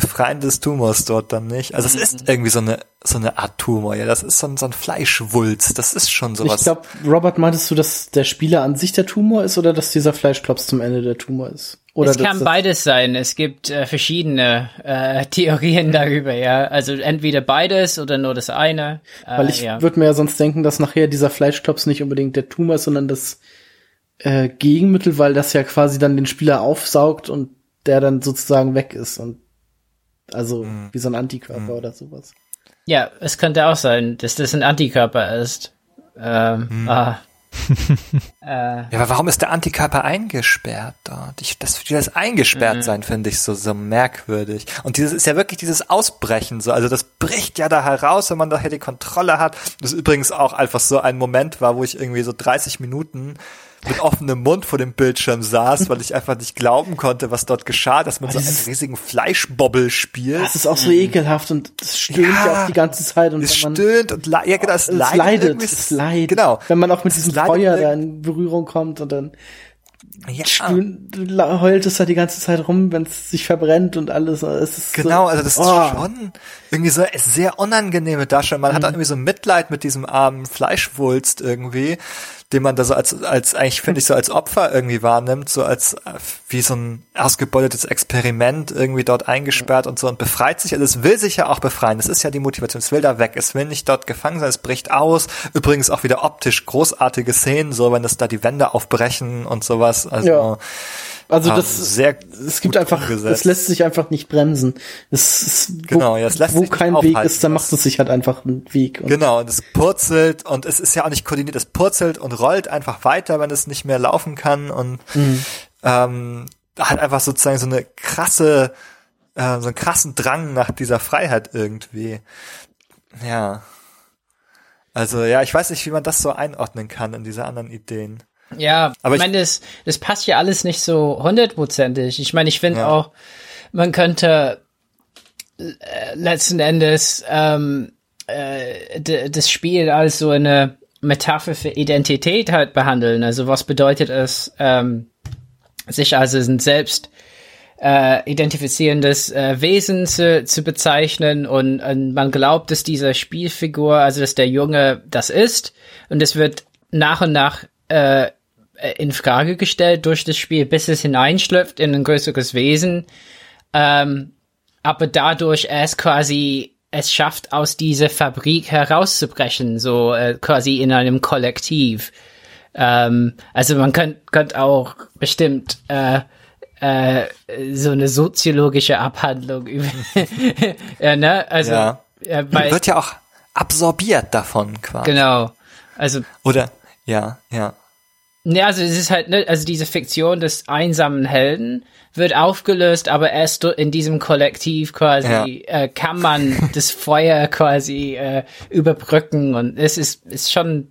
Befreien des Tumors dort dann nicht. Also es ist mhm. irgendwie so eine so eine Art Tumor, ja, das ist so ein, so ein Fleischwulst, das ist schon sowas. Ich glaube, Robert, meintest du, dass der Spieler an sich der Tumor ist oder dass dieser Fleischklops zum Ende der Tumor ist? Oder es kann beides sein. Es gibt äh, verschiedene äh, Theorien darüber, ja. Also entweder beides oder nur das eine. Äh, Weil ich ja. würde mir ja sonst denken, dass nachher dieser Fleischklops nicht unbedingt der Tumor ist, sondern das äh, Gegenmittel, weil das ja quasi dann den Spieler aufsaugt und der dann sozusagen weg ist. Und also mhm. wie so ein Antikörper mhm. oder sowas. Ja, es könnte auch sein, dass das ein Antikörper ist. Ähm, mhm. ah. äh, ja, aber warum ist der Antikörper eingesperrt dort? Ich, das, das eingesperrt mhm. sein finde ich so, so merkwürdig. Und dieses ist ja wirklich dieses Ausbrechen so. Also das bricht ja da heraus, wenn man daher die Kontrolle hat. Das ist übrigens auch einfach so ein Moment war, wo ich irgendwie so 30 Minuten mit offenem Mund vor dem Bildschirm saß, weil ich einfach nicht glauben konnte, was dort geschah, dass man so einen riesigen Fleischbobbel spielt. Das ist auch so ekelhaft und das stöhnt ja, ja auch die ganze Zeit. Und es stöhnt und ja, genau, es, es leidet. leidet es leidet. Genau. Wenn man auch mit diesem Feuer da in Berührung kommt und dann ja. Stöhnt, heult es da die ganze Zeit rum, wenn es sich verbrennt und alles. Es ist genau, so, also das oh. ist schon irgendwie so sehr unangenehme Darstellung. Man mhm. hat auch irgendwie so Mitleid mit diesem armen Fleischwulst irgendwie, den man da so als, als eigentlich finde ich so als Opfer irgendwie wahrnimmt, so als wie so ein ausgebeutetes Experiment irgendwie dort eingesperrt und so und befreit sich. Also es will sich ja auch befreien. Das ist ja die Motivation. Es will da weg. Es will nicht dort gefangen sein. Es bricht aus. Übrigens auch wieder optisch großartige Szenen, so wenn es da die Wände aufbrechen und sowas. Also Ja. Also Ah, das, sehr es gibt einfach, umgesetzt. es lässt sich einfach nicht bremsen. Es, es, wo, Genau, ja, es lässt wo sich kein Weg ist, da macht es sich halt einfach einen Weg. Und Genau, und es purzelt und es ist ja auch nicht koordiniert, es purzelt und rollt einfach weiter, wenn es nicht mehr laufen kann und ähm, hat einfach sozusagen so eine krasse, äh, so einen krassen Drang nach dieser Freiheit irgendwie. Ja. Also ja, ich weiß nicht, wie man das so einordnen kann in diese anderen Ideen. Ja, Aber ich- meine, das, das passt ja alles nicht so hundertprozentig. Ich meine, ich finde Ja. auch, man könnte äh, letzten Endes ähm, äh, das Spiel als so eine Metapher für Identität halt behandeln. Also was bedeutet es, ähm, sich als ein selbst äh, identifizierendes äh, Wesen zu, zu bezeichnen und, und man glaubt, dass diese Spielfigur, also dass der Junge das ist und es wird nach und nach äh, in Frage gestellt durch das Spiel, bis es hineinschlüpft in ein größeres Wesen, ähm, aber dadurch erst quasi es schafft, aus dieser Fabrik herauszubrechen, so äh, quasi in einem Kollektiv. Ähm, also man könnte könnt auch bestimmt äh, äh, so eine soziologische Abhandlung über, ja, ne? Also Ja. äh, weil, wird ja auch absorbiert davon quasi. genau. Also Oder ja, ja. Ja, also es ist halt, ne, also diese Fiktion des einsamen Helden wird aufgelöst, aber erst in diesem Kollektiv quasi äh, kann man das Feuer quasi äh, überbrücken und es ist, ist schon,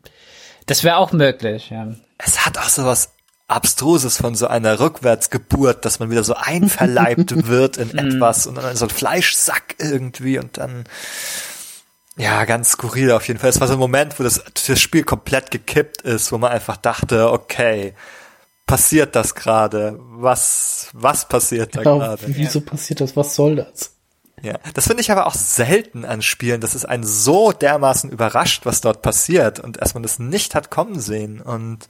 das wäre auch möglich, ja. es hat auch so was Abstruses von so einer Rückwärtsgeburt, dass man wieder so einverleibt wird in etwas und dann so ein Fleischsack irgendwie und dann ja, ganz skurril auf jeden Fall. Es war so ein Moment, wo das, das Spiel komplett gekippt ist, wo man einfach dachte, okay, passiert das gerade? Was, was passiert da genau, gerade? wieso passiert das? Was soll das? Ja, das finde ich aber auch selten an Spielen, dass es einen so dermaßen überrascht, was dort passiert und erst man das nicht hat kommen sehen. Und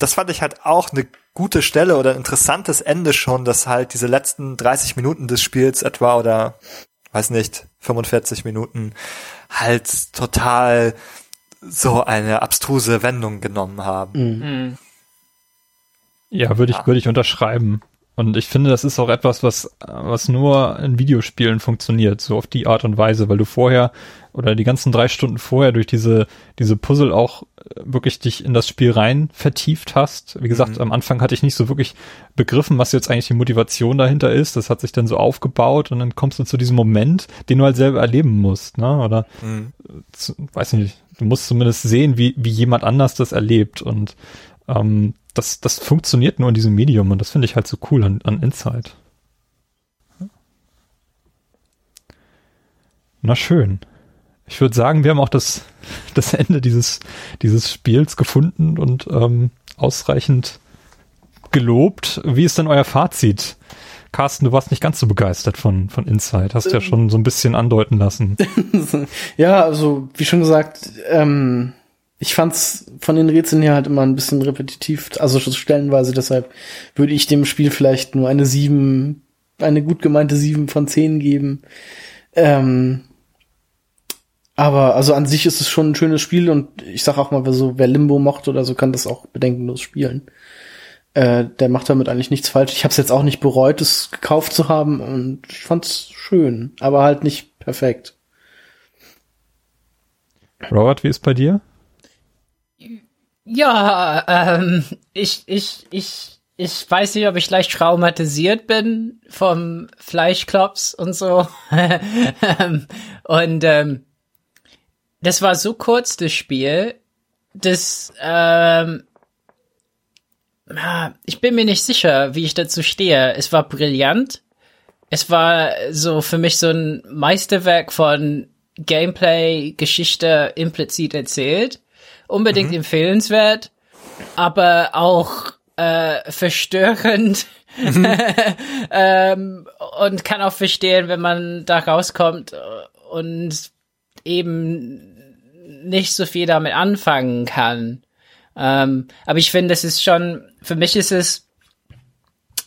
das fand ich halt auch eine gute Stelle oder ein interessantes Ende schon, dass halt diese letzten 30 Minuten des Spiels etwa oder weiß nicht, 45 Minuten halt total so eine abstruse Wendung genommen haben. Ja, würde ich, würde ich unterschreiben. Und ich finde, das ist auch etwas, was, was nur in Videospielen funktioniert, so auf die Art und Weise, weil du vorher oder die ganzen drei Stunden vorher durch diese, diese Puzzle auch wirklich dich in das Spiel rein vertieft hast. Wie gesagt, am Anfang hatte ich nicht so wirklich begriffen, was jetzt eigentlich die Motivation dahinter ist. Das hat sich dann so aufgebaut und dann kommst du zu diesem Moment, den du halt selber erleben musst, ne? Oder zu, weiß nicht, du musst zumindest sehen, wie, wie jemand anders das erlebt und ähm, das, das funktioniert nur in diesem Medium und das finde ich halt so cool an, an Inside. Na schön. Ich würde sagen, wir haben auch das, das Ende dieses, dieses Spiels gefunden und ähm, ausreichend gelobt. Wie ist denn euer Fazit? Carsten, du warst nicht ganz so begeistert von, von Inside. Hast ja schon so ein bisschen andeuten lassen. ja, also wie schon gesagt, ähm, ich fand's von den Rätseln her halt immer ein bisschen repetitiv, also schon stellenweise, deshalb würde ich dem Spiel vielleicht nur eine sieben, eine gut gemeinte sieben von zehn geben. Ähm, aber also an sich ist es schon ein schönes Spiel und ich sag auch mal, wer so, wer Limbo mochte oder so, kann das auch bedenkenlos spielen. Äh, der macht damit eigentlich nichts falsch. Ich habe es jetzt auch nicht bereut, es gekauft zu haben und ich fand's schön, aber halt nicht perfekt. Robert, wie ist bei dir? Ja, ähm, ich, ich, ich, ich weiß nicht, ob ich leicht traumatisiert bin vom Fleischklops und so. Ähm, und ähm, das war so kurz, das Spiel, dass ähm, ah, ich bin mir nicht sicher, wie ich dazu stehe. Es war brillant. Es war so für mich so ein Meisterwerk von Gameplay, Geschichte implizit erzählt. Unbedingt empfehlenswert, aber auch äh, verstörend. ähm, und kann auch verstehen, wenn man da rauskommt und eben nicht so viel damit anfangen kann. Ähm, aber ich finde, es ist schon, für mich ist es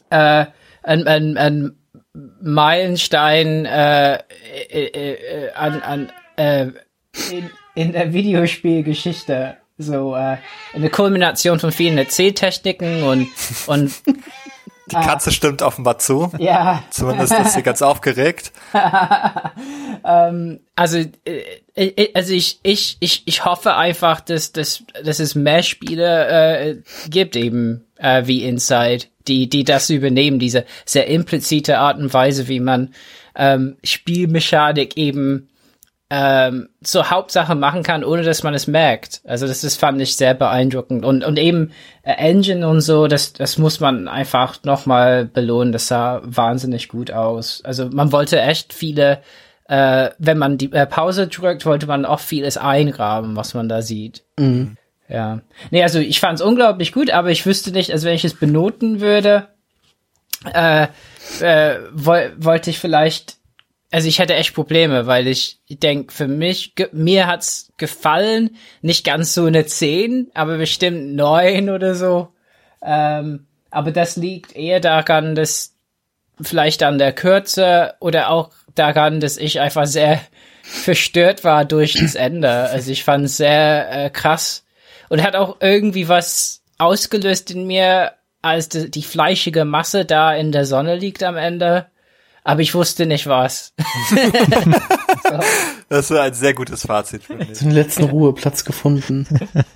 äh, ein, ein, ein Meilenstein äh, äh, äh, an, an äh, in, in der Videospielgeschichte. So äh, eine Kulmination von vielen Erzähltechniken und und Die Katze stimmt offenbar zu. ja. Zumindest ist sie ganz aufgeregt. ähm, also, äh, äh, also ich, ich, ich, ich hoffe einfach, dass, dass, dass es mehr Spiele äh, gibt, eben äh, wie Inside, die, die das übernehmen, diese sehr implizite Art und Weise, wie man ähm, Spielmechanik eben ähm, zur Hauptsache machen kann, ohne dass man es merkt. Also das ist, fand ich sehr beeindruckend. Und, und eben äh, Engine und so, das, das muss man einfach nochmal belohnen. Das sah wahnsinnig gut aus. Also man wollte echt viele, äh, wenn man die äh, Pause drückt, wollte man auch vieles eingraben, was man da sieht. Mhm. Ja. Nee, also ich fand es unglaublich gut, aber ich wüsste nicht, also wenn ich es benoten würde, äh, äh, woll, wollte ich vielleicht also ich hätte echt Probleme, weil ich denke, für mich, mir hat's gefallen, nicht ganz so eine 10, aber bestimmt 9 oder so. Ähm, aber das liegt eher daran, dass vielleicht an der Kürze oder auch daran, dass ich einfach sehr verstört war durch das Ende. Also ich fand es sehr äh, krass und hat auch irgendwie was ausgelöst in mir, als die, die fleischige Masse da in der Sonne liegt am Ende aber ich wusste nicht was. so. Das war ein sehr gutes Fazit. für mich. Den letzten Ruheplatz gefunden.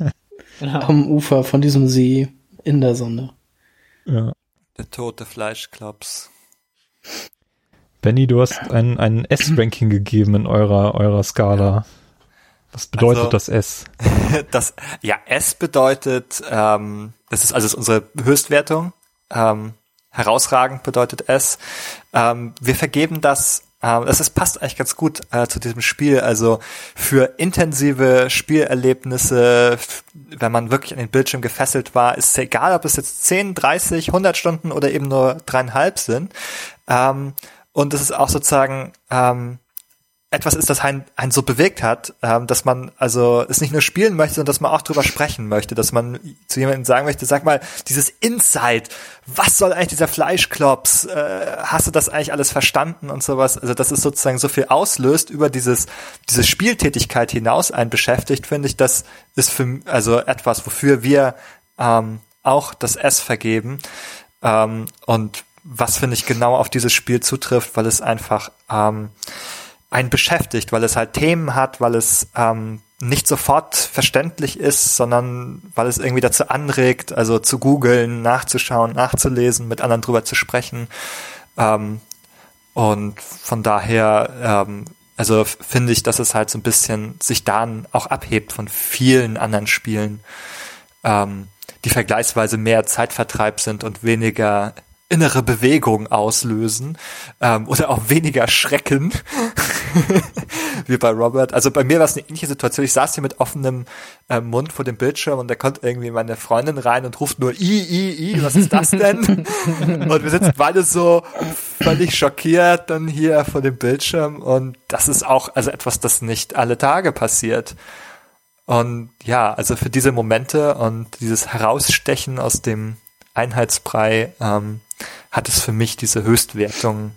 genau. Am Ufer von diesem See in der Sonne. Ja. Der tote Fleischklops. Benny, du hast ein, ein S-Ranking gegeben in eurer, eurer Skala. Was bedeutet also, das S? Das, ja, S bedeutet, ähm, das ist also unsere Höchstwertung. Ähm, herausragend bedeutet es. Ähm, wir vergeben das ähm, das ist, passt eigentlich ganz gut äh, zu diesem Spiel. Also für intensive Spielerlebnisse, wenn man wirklich an den Bildschirm gefesselt war, ist es egal, ob es jetzt 10, 30, 100 Stunden oder eben nur dreieinhalb sind. Ähm, und es ist auch sozusagen ähm, etwas ist, das einen, einen so bewegt hat, ähm, dass man also es nicht nur spielen möchte, sondern dass man auch drüber sprechen möchte, dass man zu jemandem sagen möchte, sag mal, dieses Insight, was soll eigentlich dieser Fleischklops, äh, hast du das eigentlich alles verstanden und sowas, also dass es sozusagen so viel auslöst über dieses, diese Spieltätigkeit hinaus einen beschäftigt, finde ich, das ist für, also etwas, wofür wir ähm, auch das S vergeben. Ähm, und was finde ich genau auf dieses Spiel zutrifft, weil es einfach ähm, einen beschäftigt, weil es halt Themen hat, weil es ähm, nicht sofort verständlich ist, sondern weil es irgendwie dazu anregt, also zu googeln, nachzuschauen, nachzulesen, mit anderen drüber zu sprechen. Ähm, und von daher, ähm, also finde ich, dass es halt so ein bisschen sich dann auch abhebt von vielen anderen Spielen, ähm, die vergleichsweise mehr Zeitvertreib sind und weniger innere Bewegung auslösen ähm, oder auch weniger Schrecken wie bei Robert. Also bei mir war es eine ähnliche Situation. Ich saß hier mit offenem äh, Mund vor dem Bildschirm und da kommt irgendwie meine Freundin rein und ruft nur I, I, I, was ist das denn? und wir sitzen beide so völlig schockiert dann hier vor dem Bildschirm und das ist auch also etwas, das nicht alle Tage passiert. Und ja, also für diese Momente und dieses Herausstechen aus dem Einheitsbrei ähm, hat es für mich diese Höchstwertung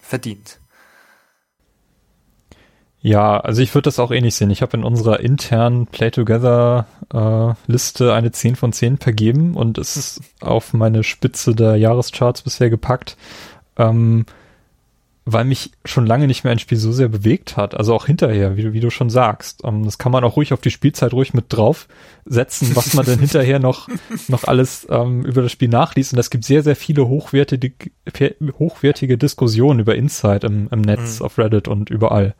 verdient. Ja, also ich würde das auch ähnlich sehen. Ich habe in unserer internen Play Together äh, Liste eine 10 von 10 vergeben und es ist auf meine Spitze der Jahrescharts bisher gepackt. Ähm, weil mich schon lange nicht mehr ein Spiel so sehr bewegt hat. Also auch hinterher, wie du, wie du schon sagst. Um, ähm, das kann man auch ruhig auf die Spielzeit ruhig mit draufsetzen, was man denn hinterher noch, noch alles ähm, über das Spiel nachliest. Und es gibt sehr, sehr viele hochwertige, hochwertige Diskussionen über Insight im, im Netz, mhm. auf Reddit und überall.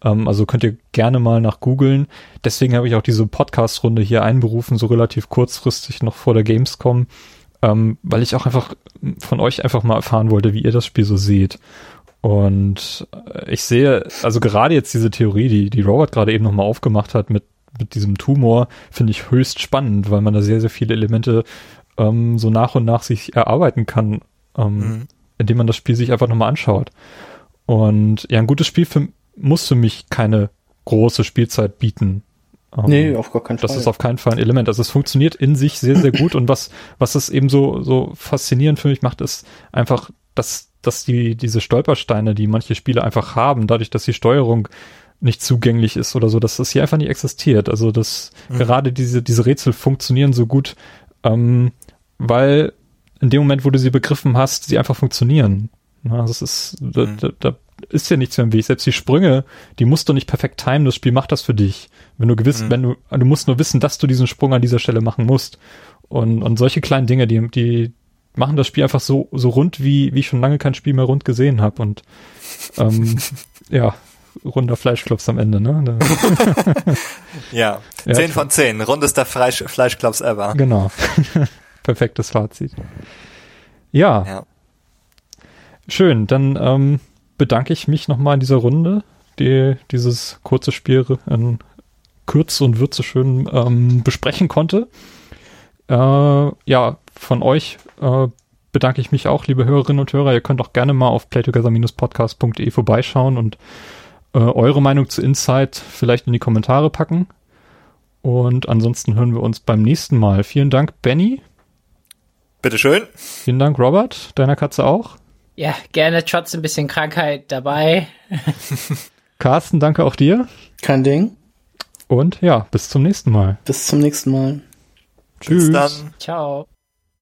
Um, ähm, also könnt ihr gerne mal nach googeln. Deswegen habe ich auch diese Podcast-Runde hier einberufen, so relativ kurzfristig noch vor der Gamescom. Ähm, weil ich auch einfach von euch einfach mal erfahren wollte, wie ihr das Spiel so seht. Und äh, ich sehe, also gerade jetzt diese Theorie, die, die Robert gerade eben nochmal aufgemacht hat mit, mit diesem Tumor, finde ich höchst spannend, weil man da sehr, sehr viele Elemente ähm, so nach und nach sich erarbeiten kann, ähm, mhm. indem man das Spiel sich einfach nochmal anschaut. Und ja, ein gutes Spiel für, muss für mich keine große Spielzeit bieten. Ähm, nee, auf gar keinen Fall. Das ist auf keinen Fall ein Element. Also es funktioniert in sich sehr, sehr gut und was, was es eben so, so faszinierend für mich macht, ist einfach, dass, dass die, diese Stolpersteine, die manche Spiele einfach haben, dadurch, dass die Steuerung nicht zugänglich ist oder so, dass das hier einfach nicht existiert. Also dass mhm. gerade diese, diese Rätsel funktionieren so gut, ähm, weil in dem Moment, wo du sie begriffen hast, sie einfach funktionieren. Na, das ist, mhm. da, da, da ist ja nichts mehr im Weg. Selbst die Sprünge, die musst du nicht perfekt timen, das Spiel macht das für dich. Wenn du gewiss, mhm. wenn du, du musst nur wissen, dass du diesen Sprung an dieser Stelle machen musst. Und, und solche kleinen Dinge, die, die machen das Spiel einfach so, so rund, wie, wie ich schon lange kein Spiel mehr rund gesehen habe. Und ähm, ja, runder Fleischklops am Ende, ne? ja, ja, 10 von 10, rundester Fleisch, Fleischklops ever. Genau. Perfektes Fazit. Ja. ja. Schön, dann ähm, bedanke ich mich nochmal in dieser Runde, die dieses kurze Spiel in Kürze und Würze schön ähm, besprechen konnte. Äh, ja, von euch äh, bedanke ich mich auch, liebe Hörerinnen und Hörer. Ihr könnt auch gerne mal auf playtogether-podcast.de vorbeischauen und äh, eure Meinung zu Insight vielleicht in die Kommentare packen. Und ansonsten hören wir uns beim nächsten Mal. Vielen Dank, Benny. Bitteschön. Vielen Dank, Robert. Deiner Katze auch. Ja, gerne trotz ein bisschen Krankheit dabei. Carsten, danke auch dir. Kein Ding. Und ja, bis zum nächsten Mal. Bis zum nächsten Mal. Tschüss. Bis dann. Ciao.